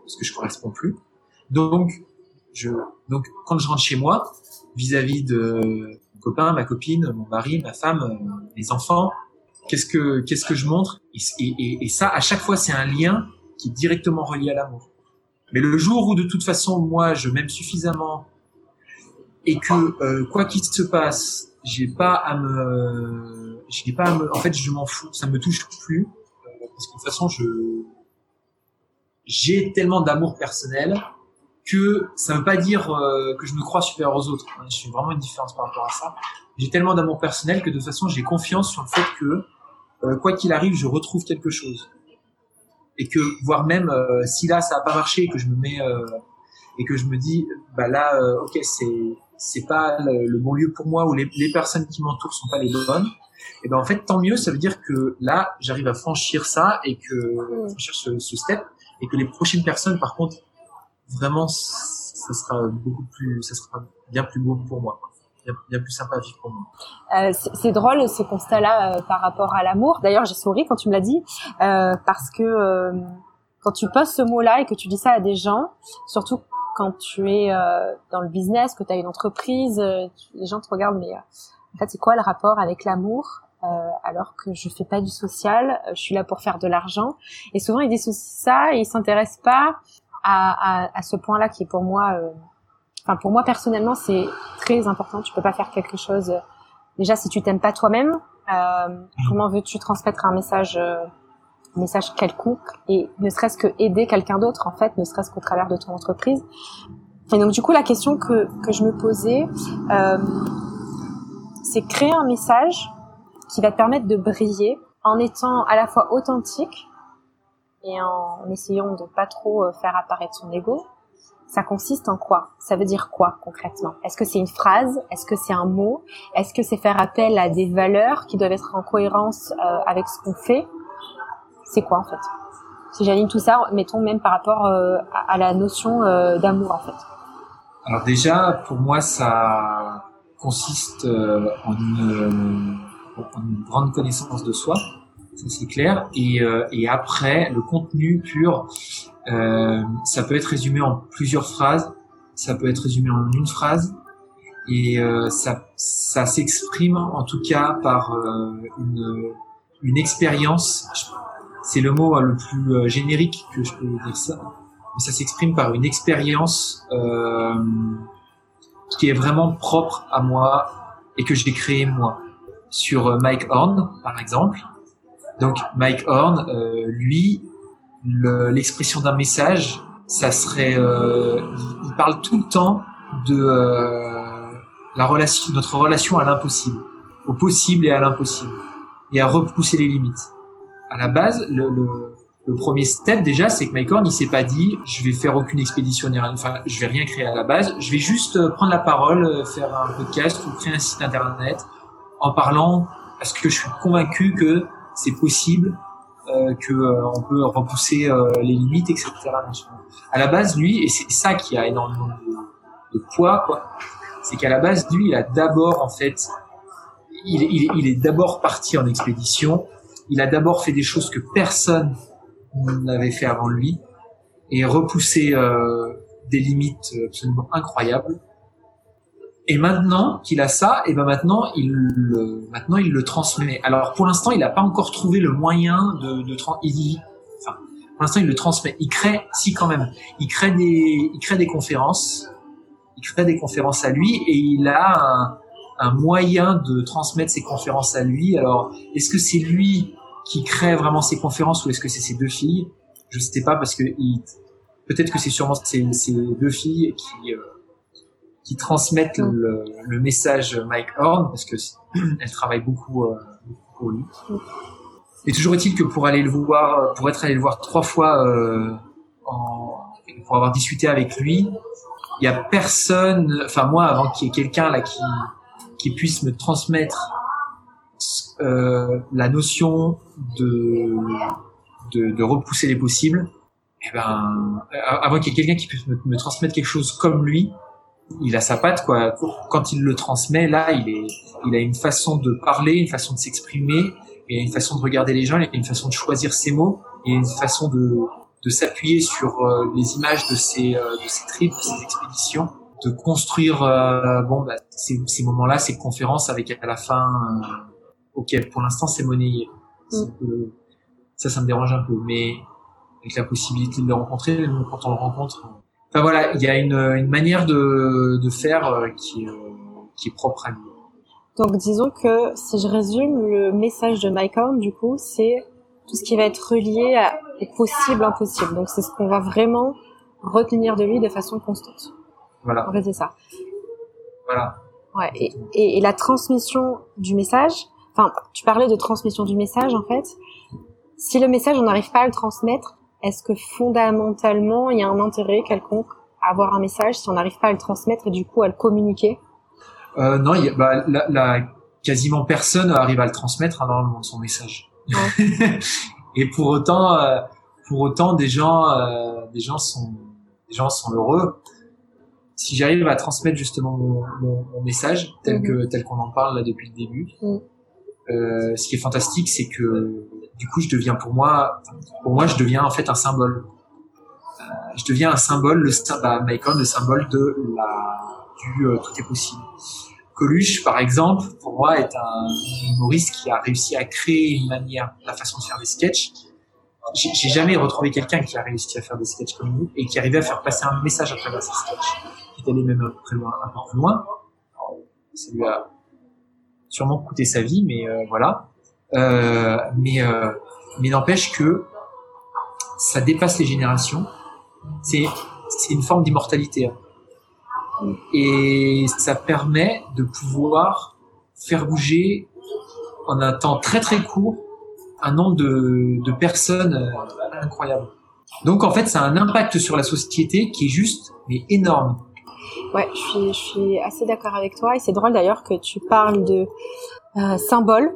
parce que je correspond plus. Donc je donc quand je rentre chez moi vis-à-vis de mon copain, ma copine, mon mari, ma femme, mes enfants, qu'est-ce que qu'est-ce que je montre? Et, et, et, ça à chaque fois c'est un lien qui est directement relié à l'amour. Mais le jour où de toute façon moi je m'aime suffisamment et que euh, quoi qu'il se passe j'ai pas à me j'ai pas à me en fait je m'en fous ça me touche plus. Euh, parce que de toute façon je j'ai tellement d'amour personnel que ça veut pas dire euh, que je me crois supérieur aux autres. Je suis vraiment une différence par rapport à ça. J'ai tellement d'amour personnel que de toute façon j'ai confiance sur le fait que euh, quoi qu'il arrive, je retrouve quelque chose. Et que, voire même, euh, si là ça a pas marché et que je me mets euh, et que je me dis, bah là, ok, c'est c'est pas le, bon lieu pour moi ou les, les personnes qui m'entourent sont pas les bonnes. Et ben en fait, tant mieux. Ça veut dire que là, j'arrive à franchir ça et que franchir ce, ce step et que les prochaines personnes, par contre, vraiment, ça sera beaucoup plus, ça sera bien plus beau pour moi bien, plus sympathique pour moi. Euh, c'est drôle ce constat-là euh, par rapport à l'amour. D'ailleurs, j'ai souri quand tu me l'as dit euh, parce que euh, quand tu poses ce mot-là et que tu dis ça à des gens, surtout quand tu es euh, dans le business, que tu as une entreprise, les gens te regardent, mais en fait, c'est quoi le rapport avec l'amour alors que je fais pas du social, je suis là pour faire de l'argent. Et souvent, ils dissocient ça et ils s'intéressent pas à, à, à ce point-là qui est pour moi Enfin, pour moi personnellement, c'est très important. Tu peux pas faire quelque chose. Euh, déjà, si tu t'aimes pas toi-même, euh, mm. comment veux-tu transmettre un message, euh, message quelconque et ne serait-ce que aider quelqu'un d'autre en fait, ne serait-ce qu'au travers de ton entreprise? Et donc du coup, la question que que je me posais, euh, c'est créer un message qui va te permettre de briller en étant à la fois authentique et en essayant de pas trop euh, faire apparaître son ego, ça consiste en quoi? Ça veut dire quoi concrètement? Est-ce que c'est une phrase? Est-ce que c'est un mot? Est-ce que c'est faire appel à des valeurs qui doivent être en cohérence euh, avec ce qu'on fait? C'est quoi en fait? Si j'anime tout ça, mettons même par rapport euh, à, la notion d'amour en fait. Alors déjà, pour moi, ça consiste en une grande connaissance de soi, ça c'est clair. Et, et après, le contenu pur, euh, ça peut être résumé en plusieurs phrases, ça peut être résumé en une phrase, et euh, ça, ça s'exprime en tout cas par euh, une, une expérience. C'est le mot le plus générique que je peux dire ça, mais ça s'exprime par une expérience qui est vraiment propre à moi et que j'ai créé moi. Sur Mike Horn, par exemple. Donc Mike Horn, lui, l'expression d'un message, ça serait, euh, il parle tout le temps de euh, la relation, notre relation à l'impossible, au possible et à l'impossible, et à repousser les limites. À la base, le, le, le premier step déjà, c'est que Mike Horn, il s'est pas dit, je vais faire aucune expédition, enfin, je vais rien créer à la base, je vais juste euh, prendre la parole, euh, faire un podcast ou créer un site internet en parlant parce que je suis convaincu que c'est possible euh, que euh, on peut repousser euh, les limites, etc. À la base, lui, et c'est ça qui a énormément de, de poids, quoi, c'est qu'à la base, lui, il a d'abord, en fait, il, il, il est d'abord parti en expédition. Il a d'abord fait des choses que personne n'avait fait avant lui et repoussé euh, des limites absolument incroyables. Et maintenant qu'il a ça, et ben maintenant il le, maintenant il le transmet. Alors pour l'instant, il n'a pas encore trouvé le moyen de, de il, enfin, pour l'instant il le transmet. Il crée, si quand même, il crée des, il crée des conférences, il crée des conférences à lui et il a un, un moyen de transmettre ses conférences à lui. Alors est-ce que c'est lui qui crée vraiment ses conférences ou est-ce que c'est ses deux filles? Je sais pas parce que peut-être que c'est sûrement ses, ses deux filles qui euh, qui transmettent mm. le, le, message Mike Horn parce que elle travaille beaucoup, euh, pour lui. Mm. Et toujours est-il que pour aller le voir, pour être allé le voir trois fois, euh, en, pour avoir discuté avec lui, il y a personne, enfin moi, avant qu'il y ait quelqu'un là qui qui puisse me transmettre euh, la notion de, de, de repousser les possibles, eh ben, avant qu'il y ait quelqu'un qui puisse me, me, transmettre quelque chose comme lui, il a sa patte quoi. Quand il le transmet, là, il est, il a une façon de parler, une façon de s'exprimer, et une façon de regarder les gens, et une façon de choisir ses mots, et une façon de, de s'appuyer sur euh, les images de ses, euh, de ses trips, de ses expéditions, de construire euh, bon bah, ces, ces moments-là, ces conférences avec à la fin, ok, pour l'instant c'est monnayé. Mm. Ça, ça me dérange un peu, mais avec la possibilité de le rencontrer, quand on le rencontre, enfin voilà, il y a une, une manière de, de faire qui, qui est propre à lui. Donc disons que si je résume, le message de Mike Horn, du coup, c'est tout ce qui va être relié à, au possible impossible. Donc c'est ce qu'on va vraiment retenir de lui de façon constante. Voilà. En fait, c'est ça. Voilà. Ouais. Et, et, et, la transmission du message. Enfin, tu parlais de transmission du message en fait. Si le message on n'arrive pas à le transmettre, est-ce que fondamentalement il y a un intérêt quelconque à avoir un message si on n'arrive pas à le transmettre et du coup à le communiquer euh, Non, y a, bah, la, la, quasiment personne arrive à le transmettre hein, dans son message. et pour autant, euh, pour autant, des gens, euh, des gens sont, des gens sont heureux. Si j'arrive à transmettre justement mon, mon, mon message tel que Mhm. tel qu'on en parle là depuis le début, Mhm. Euh, ce qui est fantastique, c'est que du coup, je deviens pour moi, pour moi, je deviens en fait un symbole. Euh, je deviens un symbole, le bah, le symbole de la du euh, tout est possible. Coluche, par exemple, pour moi, est un humoriste qui a réussi à créer une manière, la façon de faire des sketchs. J'ai jamais retrouvé quelqu'un qui a réussi à faire des sketchs comme lui et qui arrivait à faire passer un message à travers ses sketchs, qui est allé même un peu plus loin. Un peu plus loin. Ça lui a sûrement coûté sa vie, mais euh, voilà. Euh, mais euh, mais n'empêche que ça dépasse les générations. C'est une forme d'immortalité. hein. Et ça permet de pouvoir faire bouger en un temps très très court un nombre de, de personnes incroyables. Donc en fait, ça a un impact sur la société qui est juste mais énorme. Ouais, je suis, je suis assez d'accord avec toi et c'est drôle d'ailleurs que tu parles de euh, symbole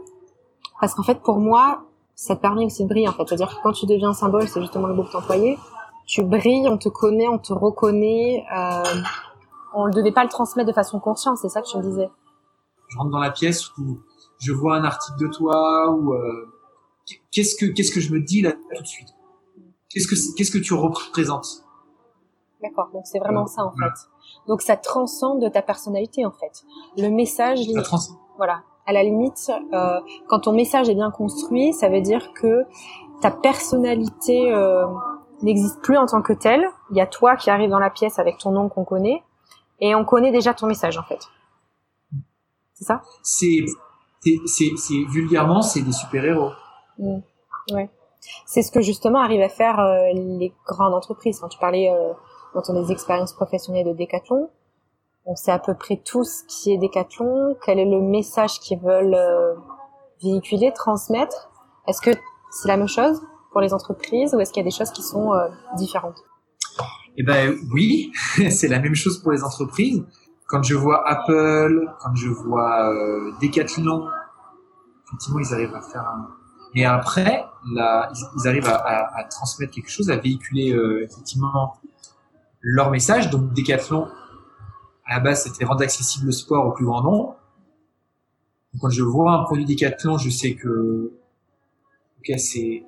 parce qu'en fait pour moi ça te permet aussi de briller en fait. C'est-à-dire que quand tu deviens un symbole, c'est justement le mot que tu employais, tu brilles, on te connaît, on te reconnaît. Euh, on ne devait pas le transmettre de façon consciente, c'est ça que tu me disais. Je rentre dans la pièce où je vois un article de toi ou euh, qu'est-ce que qu'est-ce que je me dis là tout de suite? Qu'est-ce que qu'est-ce que tu représentes? D'accord, donc c'est vraiment ça en fait. Donc ça transcende de ta personnalité en fait. Le message, Ça trans voilà, à la limite, euh, quand ton message est bien construit, ça veut dire que ta personnalité euh, n'existe plus en tant que telle. Il y a toi qui arrive dans la pièce avec ton nom qu'on connaît, et on connaît déjà ton message en fait. C'est ça? C'est c'est vulgairement c'est des super-héros. Mm. Ouais. C'est ce que justement arrivent à faire euh, les grandes entreprises. Quand tu parlais euh, dans ton des expériences professionnelles de Decathlon, on sait à peu près tout ce qui est Decathlon, quel est le message qu'ils veulent euh, véhiculer, transmettre. Est-ce que c'est la même chose pour les entreprises ou est-ce qu'il y a des choses qui sont euh, différentes? Eh ben oui, c'est la même chose pour les entreprises. Quand je vois Apple, quand je vois euh, Decathlon, effectivement, ils arrivent à faire un. Mais après, ils, arrivent à, transmettre quelque chose, à véhiculer effectivement leur message. Donc Decathlon, à la base, c'était rendre accessible le sport au plus grand nombre. Quand je vois un produit Decathlon, je sais que ok, c'est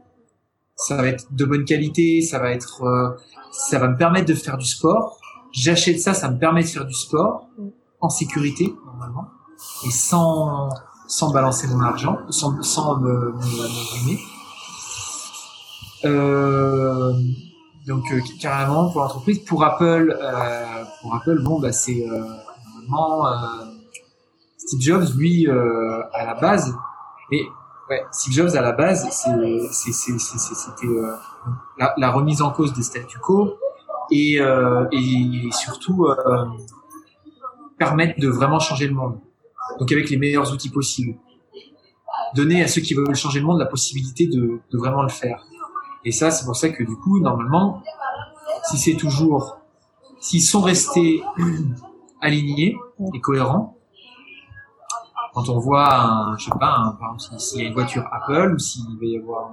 ça va être de bonne qualité, ça va être euh, ça va me permettre de faire du sport. J'achète ça, ça me permet de faire du sport en sécurité normalement et sans sans balancer mon argent, sans sans me, me, me ruiner. Euh, donc euh, carrément pour l'entreprise, pour Apple, euh, pour Apple, bon bah c'est euh, normalement Steve Jobs, lui à la base, et ouais Steve Jobs à la base, c'était la, remise en cause des statu quo et surtout permettre de vraiment changer le monde. Donc avec les meilleurs outils possibles. Donner à ceux qui veulent changer le monde la possibilité de vraiment le faire. Et ça, c'est pour ça que du coup, normalement, si c'est toujours s'ils sont restés alignés et cohérents, quand on voit, un, je sais pas, par exemple, s'il y a une voiture Apple ou s'il va y avoir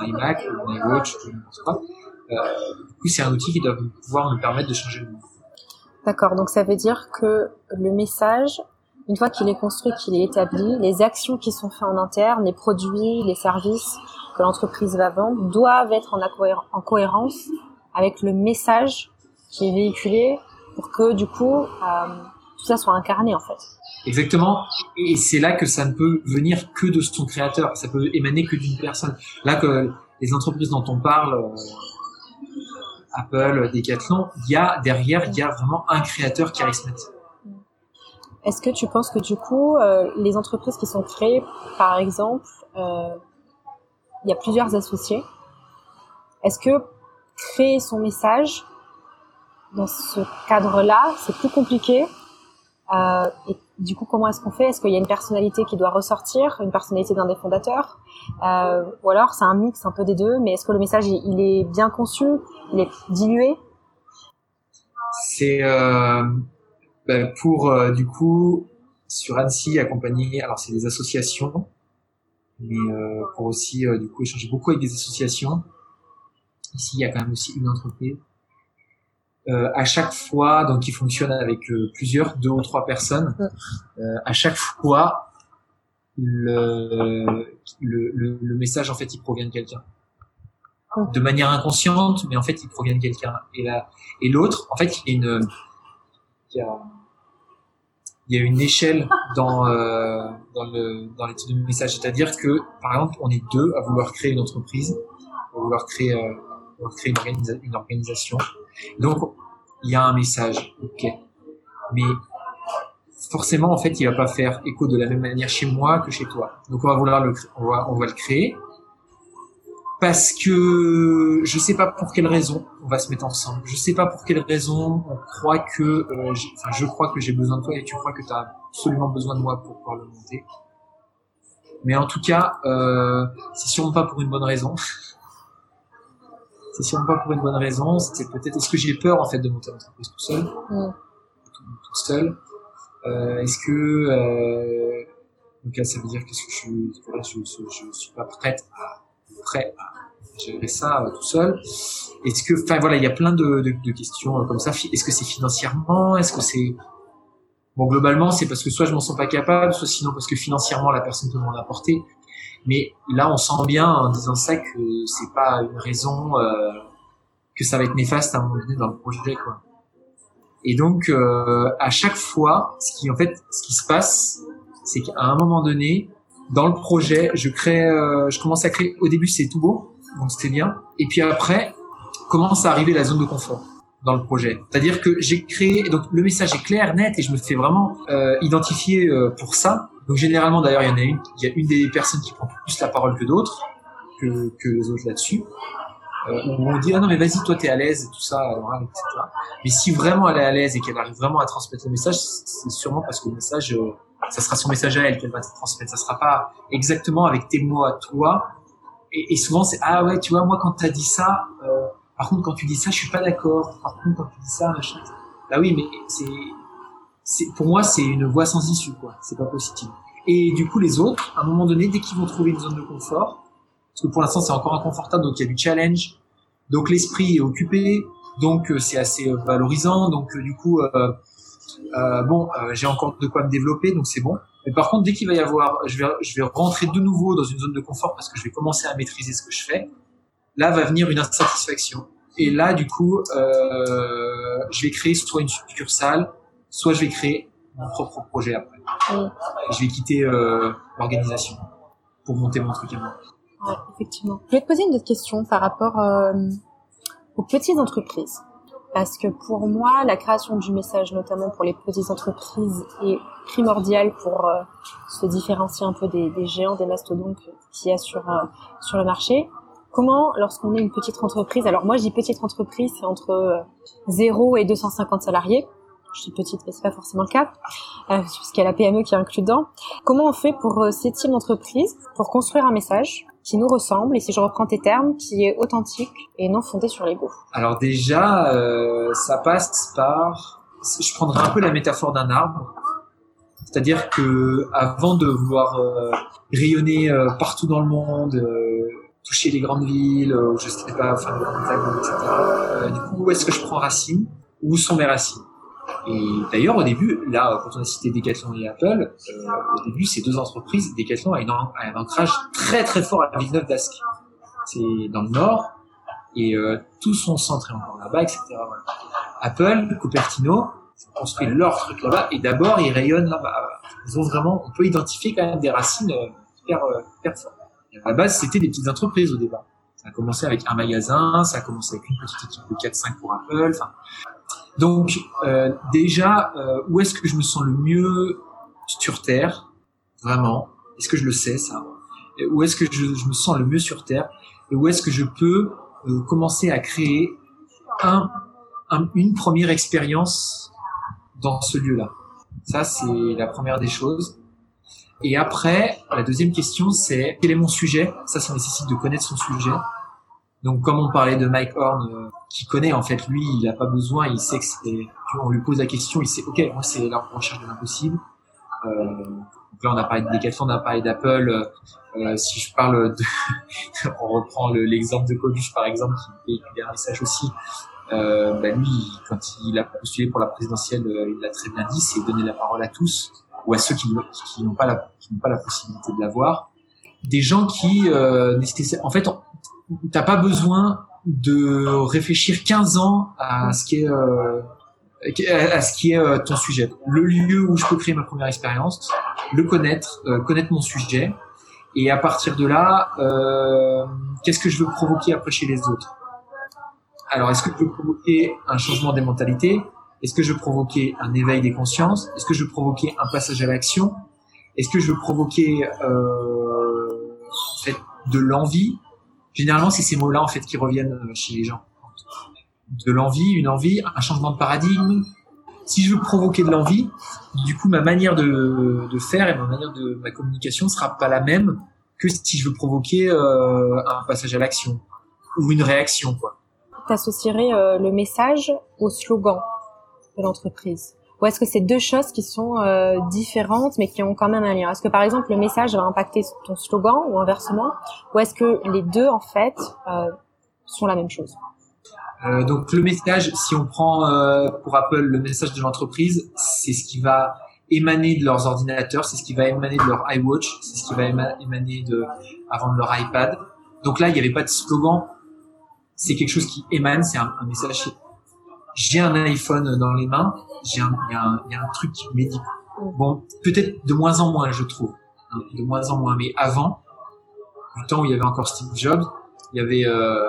un, iMac ou un iWatch, je ne sais pas, euh, du coup, c'est un outil qui doit pouvoir nous permettre de changer le monde. D'accord, donc ça veut dire que le message, une fois qu'il est construit, qu'il est établi, les actions qui sont faites en interne, les produits, les services que l'entreprise va vendre doivent être en, en cohérence avec le message qui est véhiculé pour que du coup euh, tout ça soit incarné en fait. Exactement. Et c'est là que ça ne peut venir que de son créateur. Ça peut émaner que d'une personne. Là que les entreprises dont on parle, euh, Apple, Decathlon, il y a derrière, il y a vraiment un créateur charismatique. Est-ce que tu penses que du coup, euh, les entreprises qui sont créées, par exemple, euh, il y a plusieurs associés, est-ce que créer son message dans ce cadre-là, c'est plus compliqué euh, Et du coup, comment est-ce qu'on fait? Est-ce qu'il y a une personnalité qui doit ressortir, une personnalité d'un des fondateurs Ou alors c'est un mix un peu des deux, mais est-ce que le message, il, est bien conçu Il est dilué? C'est... ben, pour euh, du coup sur Annecy accompagner alors c'est des associations mais euh, pour aussi euh, du coup échanger beaucoup avec des associations. Ici il y a quand même aussi une entreprise. À chaque fois donc il fonctionne avec plusieurs deux ou trois personnes à chaque fois le, le, le, message en fait il provient de quelqu'un. De manière inconsciente mais en fait il provient de quelqu'un. Et là et l'autre en fait il y a une il y a il y a une échelle dans euh, dans le dans l'étude de message, c'est-à-dire que par exemple on est deux à vouloir créer une entreprise, à vouloir créer euh, vouloir créer une, une organisation. Donc il y a un message, ok, mais forcément en fait il va pas faire écho de la même manière chez moi que chez toi. Donc on va vouloir le on va on va le créer, parce que je sais pas pour quelle raison on va se mettre ensemble. Je sais pas pour quelle raison on croit que, euh, enfin, je crois que j'ai besoin de toi et tu crois que tu as absolument besoin de moi pour pouvoir le monter. Mais en tout cas, euh, c'est sûrement pas pour une bonne raison. c'est sûrement pas pour une bonne raison. C'est peut-être est-ce que j'ai peur en fait de monter l'entreprise tout seul, tout, seul. Euh, est-ce que euh, donc là, ça veut dire que je voilà, je, je, je suis pas prête à prêt à gérer ça euh, tout seul Est-ce que, enfin voilà, il y a plein de, questions euh, comme ça. Est-ce que c'est financièrement? Est-ce que c'est bon globalement c'est parce que soit je m'en sens pas capable, soit sinon parce que financièrement la personne peut m'en apporter. Mais là on sent bien en disant ça que c'est pas une raison euh, que ça va être néfaste à un moment donné dans le projet. Et donc à chaque fois, ce qui en fait, ce qui se passe, c'est qu'à un moment donné, dans le projet, je crée, euh, je commence à créer. Au début, c'est tout beau, donc c'était bien. Et puis après, commence à arriver la zone de confort dans le projet. C'est-à-dire que j'ai créé, donc le message est clair, net, et je me fais vraiment euh, identifier euh, pour ça. Donc généralement, d'ailleurs, il y en a une, il y a une des personnes qui prend plus la parole que d'autres, que, que les autres là-dessus. Euh, où on dit ah non mais vas-y toi t'es à l'aise et tout ça, etc. Mais si vraiment elle est à l'aise et qu'elle arrive vraiment à transmettre le message, c'est sûrement parce que le message euh, ça sera son message à elle qu'elle va te transmettre. Ça sera pas exactement avec tes mots à toi. Et, souvent c'est ah ouais tu vois moi quand t'as dit ça, euh, par contre quand tu dis ça je suis pas d'accord. Par contre quand tu dis ça machin. Bah oui mais c'est c'est pour moi c'est une voie sans issue quoi. C'est pas possible. Et du coup les autres à un moment donné dès qu'ils vont trouver une zone de confort, parce que pour l'instant c'est encore inconfortable donc il y a du challenge, donc l'esprit est occupé, donc euh, c'est assez euh, valorisant, donc euh, du coup euh, bon, j'ai encore de quoi me développer, donc c'est bon. Mais par contre, dès qu'il va y avoir, je vais, je vais rentrer de nouveau dans une zone de confort parce que je vais commencer à maîtriser ce que je fais. Là va venir une insatisfaction. Et là, du coup, euh, je vais créer soit une succursale, soit je vais créer mon propre projet après. Je vais quitter euh, l'organisation pour monter mon truc à moi. Ouais, effectivement. Je vais te poser une autre question par rapport euh, aux petites entreprises parce que pour moi, la création du message, notamment pour les petites entreprises, est primordiale pour euh, se différencier un peu des, géants, des mastodontes qu'il y a sur euh, sur le marché. Comment, lorsqu'on est une petite entreprise, alors moi je dis petite entreprise, c'est entre 0 euh, et 250 salariés. Je dis petite, mais c'est pas forcément le cas, puisqu'il y a la PME qui est inclus dedans. Comment on fait pour ces types d'entreprises pour construire un message qui nous ressemble et si je reprends tes termes, qui est authentique et non fondé sur l'ego. Alors déjà, euh, ça passe par, je prendrai un peu la métaphore d'un arbre, c'est-à-dire que avant de vouloir euh, rayonner euh, partout dans le monde, euh, toucher les grandes villes, euh, je sais pas, grandes etc. Euh, du coup, où est-ce que je prends racine? Où sont mes racines? Et d'ailleurs, au début, là, quand on a cité Decathlon et Apple, euh, au début, ces deux entreprises, Decathlon a, un ancrage très très fort à Villeneuve d'Ascq. C'est dans le nord, et euh, tous sont centrés encore là-bas, etc. Voilà. Apple, Cupertino, construit leur truc là-bas, et d'abord, ils rayonnent là-bas. Ils ont vraiment, on peut identifier quand même des racines euh, hyper, euh, hyper fortes. À la base, c'était des petites entreprises au départ. Ça a commencé avec un magasin, ça a commencé avec une petite équipe de 4-5 pour Apple. Enfin, donc euh, déjà, euh, où est-ce que je me sens le mieux sur Terre Vraiment? Est-ce que je le sais ça? Où est-ce que je, je me sens le mieux sur Terre? Et où est-ce que je peux euh, commencer à créer un- une première expérience dans ce lieu-là? Ça, c'est la première des choses. Et après, la deuxième question, c'est quel est mon sujet? Ça, ça nécessite de connaître son sujet. Donc, comme on parlait de Mike Horn, euh, qui connaît en fait, lui, il n'a pas besoin, il sait que c'est. On lui pose la question, il sait, ok, moi c'est la recherche de l'impossible. Euh, donc là, on a parlé de Decathlon, on a parlé d'Apple. Euh, si je parle de, on reprend le- l'exemple de Coluche par exemple, qui véhicule un message aussi. Euh, bah lui, quand il a postulé pour la présidentielle, euh, il l'a très bien dit, c'est donner la parole à tous ou à ceux qui, n'ont pas la la possibilité de l'avoir. Des gens qui euh, en fait, t'as pas besoin de réfléchir 15 ans à ce qui est euh, à ce qui est euh, ton sujet. Le lieu où je peux créer ma première expérience, le connaître, euh, connaître mon sujet, et à partir de là, euh, qu'est-ce que je veux provoquer après chez les autres? Alors, est-ce que je veux provoquer un changement des mentalités? Est-ce que je veux provoquer un éveil des consciences? Est-ce que je veux provoquer un passage à l'action? Est-ce que je veux provoquer euh, de l'envie? Généralement, c'est ces mots-là en fait qui reviennent euh, chez les gens. De l'envie, une envie, un changement de paradigme. Si je veux provoquer de l'envie, du coup, ma manière de, de faire et ma manière de ma communication sera pas la même que si je veux provoquer euh, un passage à l'action ou une réaction, quoi. T'associerais euh, le message au slogan de l'entreprise Ou est-ce que c'est deux choses qui sont euh, différentes mais qui ont quand même un lien? Est-ce que par exemple le message va impacter ton slogan ou inversement? Ou est-ce que les deux en fait euh, sont la même chose? Euh, donc le message, si on prend euh, pour Apple le message de l'entreprise, c'est ce qui va émaner de leurs ordinateurs, c'est ce qui va émaner de leur iWatch, c'est ce qui va éma- émaner de avant de leur iPad. Donc là, il n'y avait pas de slogan. C'est quelque chose qui émane, c'est un, un message. J'ai un iPhone dans les mains, j'ai un, y, a un- y a un truc dit. Bon, peut-être de moins en moins, je trouve, hein, de moins en moins. Mais avant, du temps où il y avait encore Steve Jobs, il y avait, euh,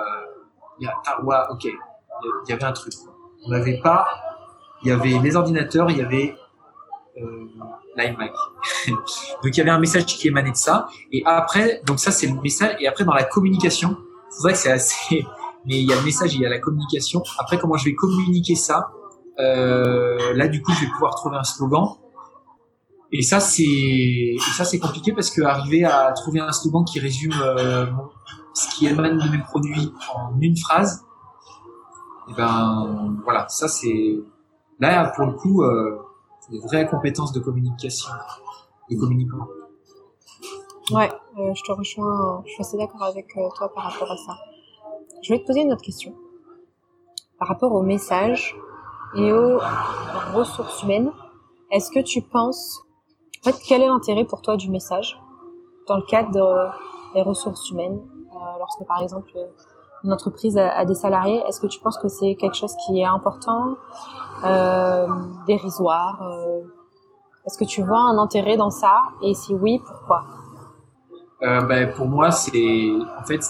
y a, ah, ouais, ok, il y avait un truc. On n'avait pas, il y avait les ordinateurs, il y avait euh, l'iMac. donc il y avait un message qui émanait de ça. Et après, donc ça c'est le message. Et après dans la communication, c'est vrai que c'est assez, mais il y a le message, il y a la communication. Après comment je vais communiquer ça euh, Là du coup je vais pouvoir trouver un slogan. Et ça c'est, ça c'est compliqué parce que arriver à trouver un slogan qui résume euh, ce qui émane de mes produits en une phrase, et ben voilà, ça c'est là pour le coup euh, des vraies compétences de communication, de communicant. Ouais, euh, je te rejoins, je suis assez d'accord avec toi par rapport à ça. Je vais te poser une autre question. Par rapport au message et aux ressources humaines, est-ce que tu penses, en fait, quel est l'intérêt pour toi du message dans le cadre de- des ressources humaines, euh, lorsque par exemple une entreprise a, des salariés, est-ce que tu penses que c'est quelque chose qui est important, euh, dérisoire euh, Est-ce que tu vois un intérêt dans ça? Et si oui, pourquoi? Ben, pour moi c'est en fait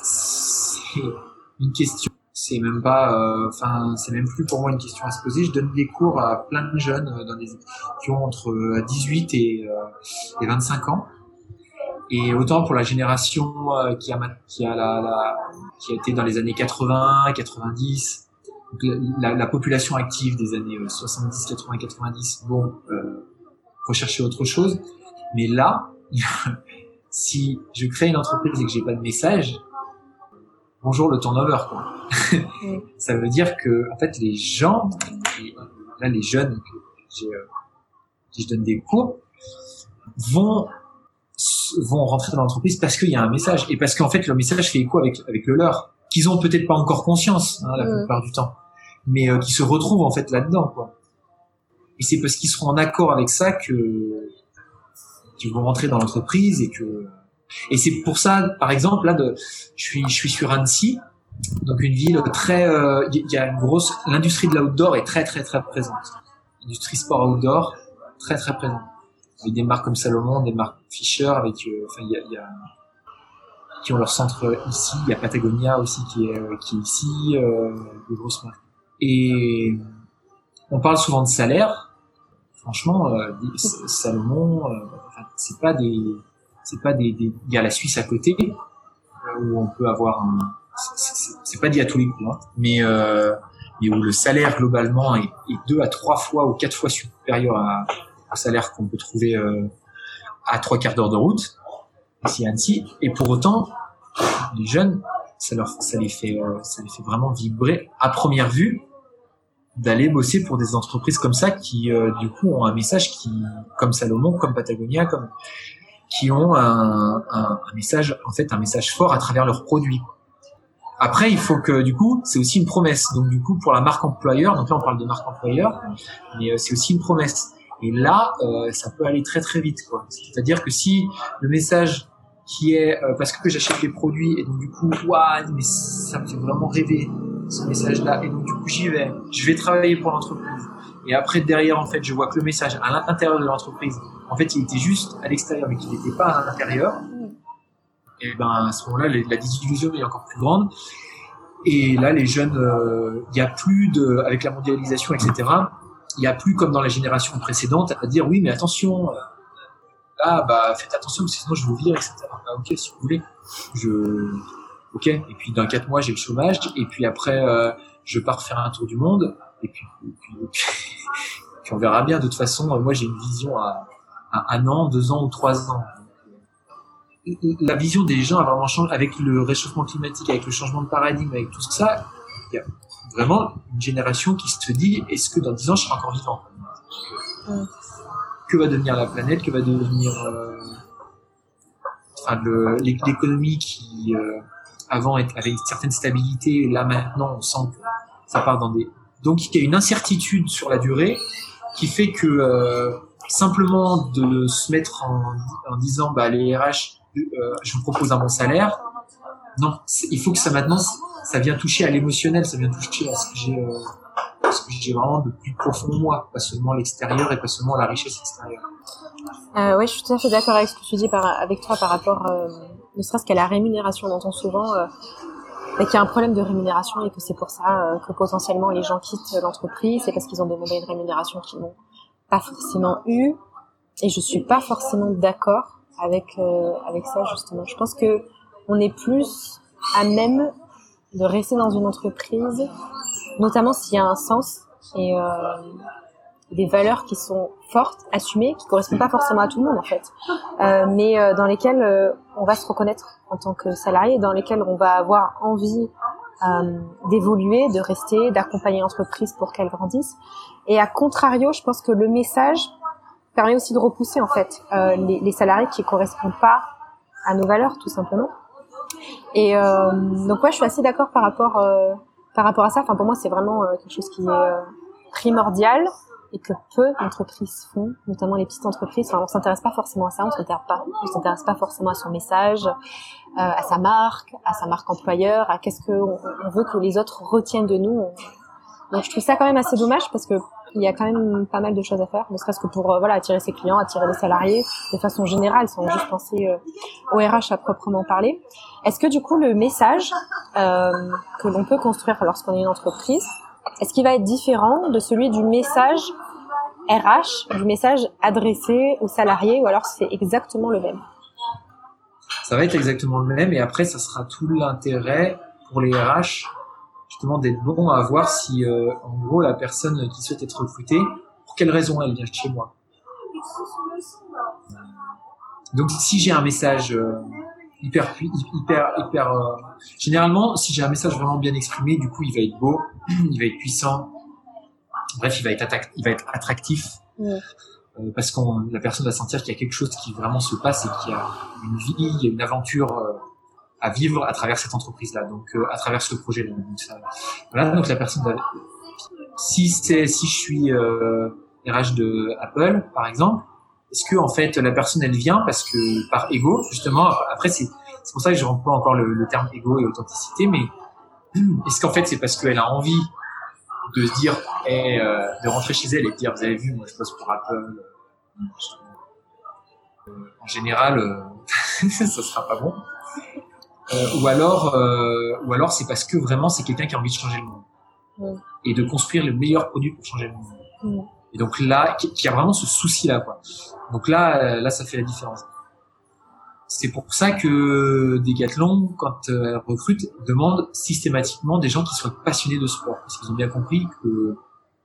une question. C'est même pas, euh, enfin c'est même plus pour moi une question à se poser. Je donne des cours à plein de jeunes euh, dans des qui ont entre euh, 18 et, euh, et 25 ans. Et autant pour la génération qui a qui a la, la qui a été dans les années 80, 90, donc la, la- la population active des années euh, 70, 80, 90, bon, euh, rechercher autre chose. Mais là, si je crée une entreprise et que j'ai pas de message, bonjour le turnover quoi. Mm. ça veut dire que en fait les gens, là les jeunes qui euh, je donne des cours, vont vont rentrer dans l'entreprise parce qu'il y a un message et parce qu'en fait le message fait écho avec avec le leur qu'ils ont peut-être pas encore conscience hein, la mm. plupart du temps mais euh, qui se retrouvent en fait là-dedans quoi et c'est parce qu'ils seront en accord avec ça que qu'ils vont rentrer dans l'entreprise et que et c'est pour ça par exemple là je suis je suis sur Annecy donc une ville très euh, il y a une grosse l'industrie de l'outdoor est très très très présente. L'industrie sport outdoor très très présente. Avec des marques comme Salomon des marques Fisher avec euh, enfin il y a, y a qui ont leur centre ici. Il y a Patagonia aussi qui est euh, qui est ici euh, des grosses marques. Et on parle souvent de salaire. Franchement, Salomon, euh, c'est pas des, c'est pas des, il y a la Suisse à côté euh, où on peut avoir un, c'est pas dit à tous les coups, hein, mais euh, mais où le salaire globalement est, deux à trois fois ou quatre fois supérieur au salaire qu'on peut trouver euh, à trois quarts d'heure de route ici à Annecy. Et pour autant, les jeunes, ça leur, ça les fait, ça les fait vraiment vibrer à première vue d'aller bosser pour des entreprises comme ça qui du coup ont un message qui comme Salomon comme Patagonia comme qui ont un, message en fait un message fort à travers leurs produits après il faut que du coup c'est aussi une promesse donc du coup pour la marque employeur donc là on parle de marque employeur mais euh, c'est aussi une promesse et là euh, ça peut aller très très vite quoi c'est à dire que si le message qui est parce que j'achète les produits et donc du coup waouh mais ça me fait vraiment rêver ce message-là. Et donc, du coup, j'y vais. Je vais travailler pour l'entreprise. Et après, derrière, en fait, je vois que le message à l'intérieur de l'entreprise, en fait, il était juste à l'extérieur, mais qu'il n'était pas à l'intérieur. Et ben, à ce moment-là, la désillusion est encore plus grande. Et là, les jeunes, euh, il n'y a plus de, avec la mondialisation, etc., il n'y a plus comme dans la génération précédente à dire oui, mais attention, euh, là, bah, faites attention, parce que sinon je vous vire, etc. Bah, ok, si vous voulez. Je, ok. Et puis dans quatre mois j'ai le chômage et puis après euh, je pars faire un tour du monde et puis, puis, on verra bien. De toute façon, moi j'ai une vision à, à, un an, deux ans ou trois ans. La vision des gens a vraiment changé avec le réchauffement climatique, avec le changement de paradigme, avec tout ça. Il y a vraiment une génération qui se dit est-ce que dans dix ans je serai encore vivant? Que va devenir la planète? Que va devenir euh, enfin, l'économie qui euh, avant avait une certaine stabilité, là maintenant on sent que ça part dans des... Donc il y a une incertitude sur la durée qui fait que euh, simplement de se mettre en, disant bah les RH, euh, je vous propose un bon salaire, non, il faut que ça maintenant ça vient toucher à l'émotionnel, ça vient toucher à ce que j'ai euh, vraiment de plus profond moi, pas seulement l'extérieur et pas seulement la richesse extérieure. Euh, ouais, je suis tout à fait d'accord avec ce que tu dis avec toi par rapport ne serait-ce qu'à la rémunération. On entend souvent euh, qu'il y a un problème de rémunération et que c'est pour ça euh, que potentiellement les gens quittent l'entreprise, c'est parce qu'ils ont demandé une rémunération qu'ils n'ont pas forcément eue. Et je suis pas forcément d'accord avec euh, avec ça justement. Je pense que on est plus à même de rester dans une entreprise, notamment s'il y a un sens et euh, des valeurs qui sont fortes, assumées, qui correspondent pas forcément à tout le monde en fait, euh, mais euh, dans lesquelles euh, on va se reconnaître en tant que salarié, dans lesquelles on va avoir envie euh, d'évoluer, de rester, d'accompagner l'entreprise pour qu'elle grandisse. Et à contrario, je pense que le message permet aussi de repousser en fait les, les, salariés qui correspondent pas à nos valeurs tout simplement. Et donc ouais, je suis assez d'accord par rapport par rapport à ça. Enfin pour moi, c'est vraiment quelque chose qui est primordial et que peu d'entreprises font, notamment les petites entreprises. Enfin, on s'intéresse pas forcément à ça, on s'intéresse pas, on s'intéresse pas forcément à son message, euh, à sa marque, à sa marque employeur, à qu'est-ce qu'on on veut que les autres retiennent de nous. Donc je trouve ça quand même assez dommage parce que il y a quand même pas mal de choses à faire, ne serait-ce que pour euh, voilà attirer ses clients, attirer les salariés de façon générale, sans juste penser euh, au RH à proprement parler. Est-ce que du coup le message euh, que l'on peut construire lorsqu'on est une entreprise, est-ce qu'il va être différent de celui du message RH, du message adressé aux salariés, ou alors c'est exactement le même? Ça va être exactement le même, et après, ça sera tout l'intérêt pour les RH, justement, d'être bon à voir si, euh, en gros, la personne qui souhaite être recrutée, pour quelle raison elle vient chez moi. Donc si j'ai un message euh, hyper hyper hyper euh, généralement si j'ai un message vraiment bien exprimé, du coup il va être beau, il va être puissant. Bref, il va être il va être attractif. Euh, parce qu'on la personne va sentir qu'il y a quelque chose qui vraiment se passe et qu'il y a une vie, il y a une aventure à vivre à travers cette entreprise là donc à travers ce projet là. Donc ça, voilà. Donc la personne va, si c'est si je suis euh, RH de Apple par exemple est-ce que en fait la personne elle vient parce que par ego justement? Après c'est c'est pour ça que je pas encore le, le, terme ego et authenticité mais est-ce qu'en fait c'est parce qu'elle a envie de se dire et euh, de rentrer chez elle et de dire vous avez vu moi je bosse pour Apple euh, en général euh, ça sera pas bon. Euh, ou alors ou alors c'est parce que vraiment c'est quelqu'un qui a envie de changer le monde. Et de construire le meilleur produit pour changer le monde. Et donc là, qui a vraiment ce souci-là, quoi. Donc là, là, ça fait la différence. C'est pour ça que Decathlon, quand euh, elle recrute, demande systématiquement des gens qui soient passionnés de sport. Parce qu'ils ont bien compris que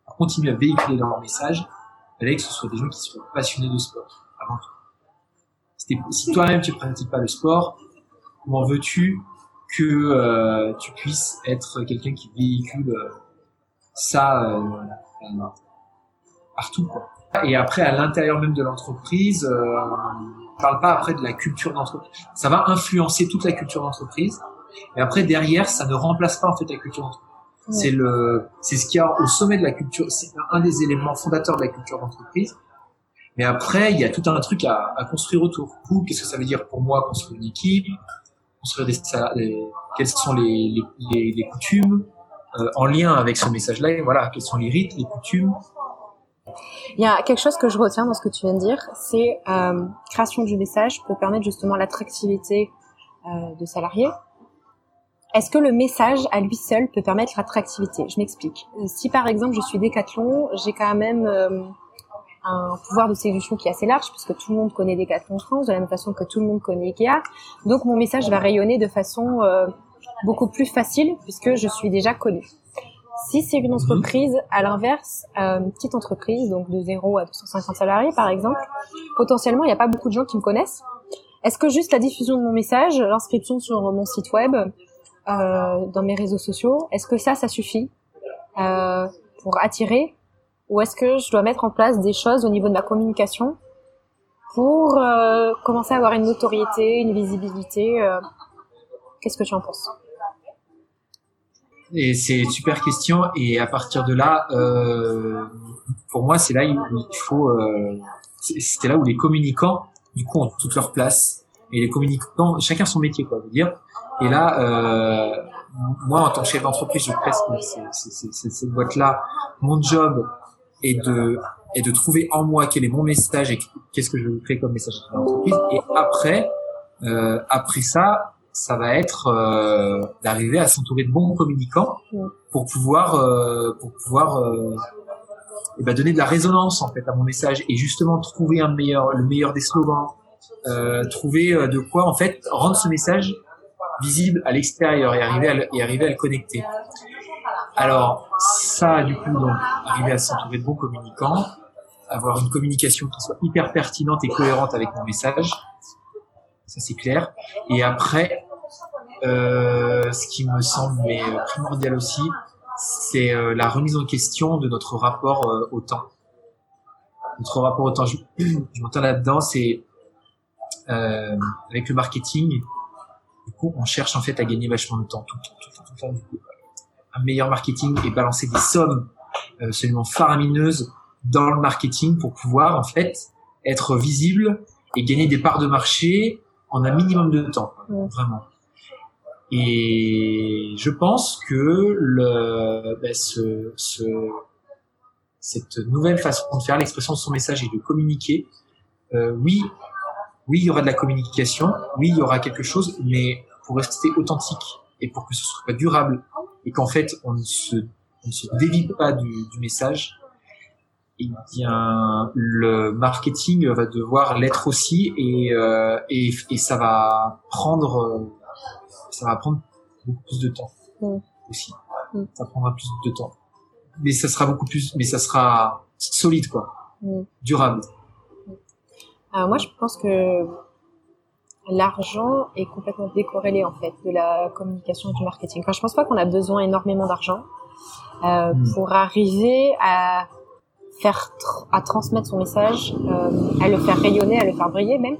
pour continuer à véhiculer leur message, il fallait que ce soit des gens qui soient passionnés de sport, avant tout. Si toi-même tu pratiques pas le sport, comment veux-tu que euh, tu puisses être quelqu'un qui véhicule ça euh, partout quoi. Et après à l'intérieur même de l'entreprise, on parle pas après de la culture d'entreprise. Ça va influencer toute la culture d'entreprise. Et après derrière, ça ne remplace pas en fait la culture d'entreprise. C'est le, c'est ce qu'il y a au sommet de la culture. C'est un des éléments fondateurs de la culture d'entreprise. Mais après, il y a tout un truc à, à construire autour. Qu'est-ce que ça veut dire pour moi construire une équipe, construire des, les, quelles sont les, les, les, coutumes euh, en lien avec ce message-là. Voilà, quels sont les rites, les coutumes, il y a quelque chose que je retiens dans ce que tu viens de dire, c'est euh, création du message peut permettre justement l'attractivité euh, de salariés. Est-ce que le message à lui seul peut permettre l'attractivité? Je m'explique. Si par exemple je suis Décathlon, j'ai quand même euh, un pouvoir de séduction qui est assez large puisque tout le monde connaît Décathlon en France de la même façon que tout le monde connaît Ikea. Donc mon message va rayonner de façon euh, beaucoup plus facile puisque je suis déjà connue. Si c'est une entreprise, à l'inverse, euh, petite entreprise, donc de 0 à 250 salariés par exemple, potentiellement il n'y a pas beaucoup de gens qui me connaissent. Est-ce que juste la diffusion de mon message, l'inscription sur mon site web, euh, dans mes réseaux sociaux, est-ce que ça, ça suffit euh, pour attirer Ou est-ce que je dois mettre en place des choses au niveau de ma communication pour euh, commencer à avoir une notoriété, une visibilité euh, Qu'est-ce que tu en penses? Et c'est une super question. Et à partir de là, euh, pour moi, c'est là où il faut. Euh, C'était là où les communicants, du coup, ont toute leur place. Et les communicants, chacun son métier, quoi, veut dire. Et là, euh, moi, en tant que chef d'entreprise, je presse cette boîte-là. Mon job est de est de trouver en moi quel est mon message et qu'est-ce que je veux créer comme message à l'entreprise. Et après, euh, après ça, ça va être euh, d'arriver à s'entourer de bons communicants pour pouvoir euh, pour pouvoir euh, et ben donner de la résonance en fait à mon message et justement trouver un meilleur le meilleur des slogans euh, trouver euh, de quoi en fait rendre ce message visible à l'extérieur et arriver à le, et arriver à le connecter. Alors ça du coup donc arriver à s'entourer de bons communicants avoir une communication qui soit hyper pertinente et cohérente avec mon message ça c'est clair. Et après, euh, ce qui me semble mais primordial aussi, c'est euh, la remise en question de notre rapport euh, au temps. Notre rapport au temps, je, m'entends là-dedans, c'est euh, avec le marketing. Du coup, on cherche en fait à gagner vachement de temps, tout, tout, tout, tout, tout, tout un meilleur marketing et balancer des sommes absolument faramineuses dans le marketing pour pouvoir en fait être visible et gagner des parts de marché en un minimum de temps, vraiment. Et je pense que le, ben ce, ce, cette nouvelle façon de faire l'expression de son message et de communiquer, euh, oui, oui, il y aura de la communication, oui, il y aura quelque chose, mais pour rester authentique et pour que ce soit durable et qu'en fait on ne se, on ne se dévie pas du, du message, eh bien, le marketing va devoir l'être aussi et, euh, et, et, ça va prendre, ça va prendre beaucoup plus de temps aussi. Ça prendra plus de temps, mais ça sera beaucoup plus, mais ça sera solide quoi, durable. Alors moi, je pense que l'argent est complètement décorrélé en fait de la communication et du marketing. Enfin, je pense pas qu'on a besoin énormément d'argent euh, hmm. pour arriver à à transmettre son message, euh, à le faire rayonner, à le faire briller même.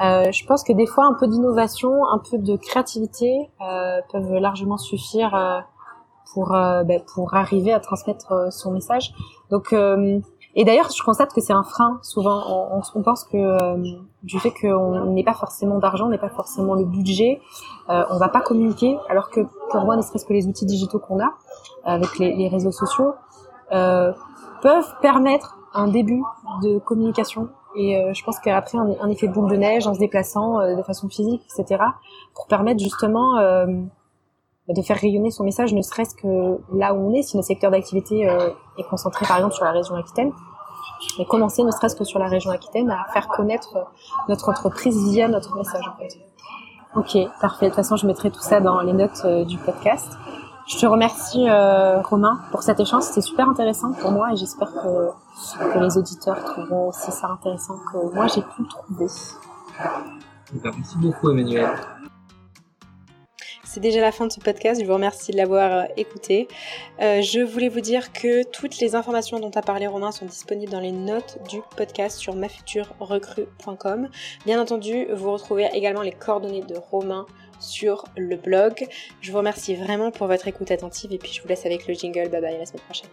Euh, je pense que des fois un peu d'innovation, un peu de créativité euh, peuvent largement suffire pour ben, pour arriver à transmettre son message. Donc et d'ailleurs, je constate que c'est un frein souvent. On, pense que du fait qu'on n'ait pas forcément d'argent, on n'est pas forcément le budget, euh, on va pas communiquer. Alors que pour moi, ne serait-ce que les outils digitaux qu'on a avec les, les réseaux sociaux euh, peuvent permettre un début de communication. Et euh, je pense qu'après un, un, effet boule de neige en se déplaçant euh, de façon physique, etc., pour permettre justement de faire rayonner son message, ne serait-ce que là où on est, si notre secteur d'activité euh, est concentré par exemple sur la région Aquitaine, et commencer ne serait-ce que sur la région Aquitaine à faire connaître notre entreprise via notre message. Ok, parfait. De toute façon, je mettrai tout ça dans les notes euh, du podcast. Je te remercie euh, Romain pour cet échange, c'était super intéressant pour moi et j'espère que, que les auditeurs trouveront aussi ça intéressant que moi j'ai pu trouver. Merci beaucoup Emmanuel. C'est déjà la fin de ce podcast. Je vous remercie de l'avoir euh, écouté. Euh, je voulais vous dire que toutes les informations dont a parlé Romain sont disponibles dans les notes du podcast sur mafuturerecrue.com. Bien entendu, vous retrouvez également les coordonnées de Romain sur le blog. Je vous remercie vraiment pour votre écoute attentive et puis je vous laisse avec le jingle. Bye bye, à la semaine prochaine.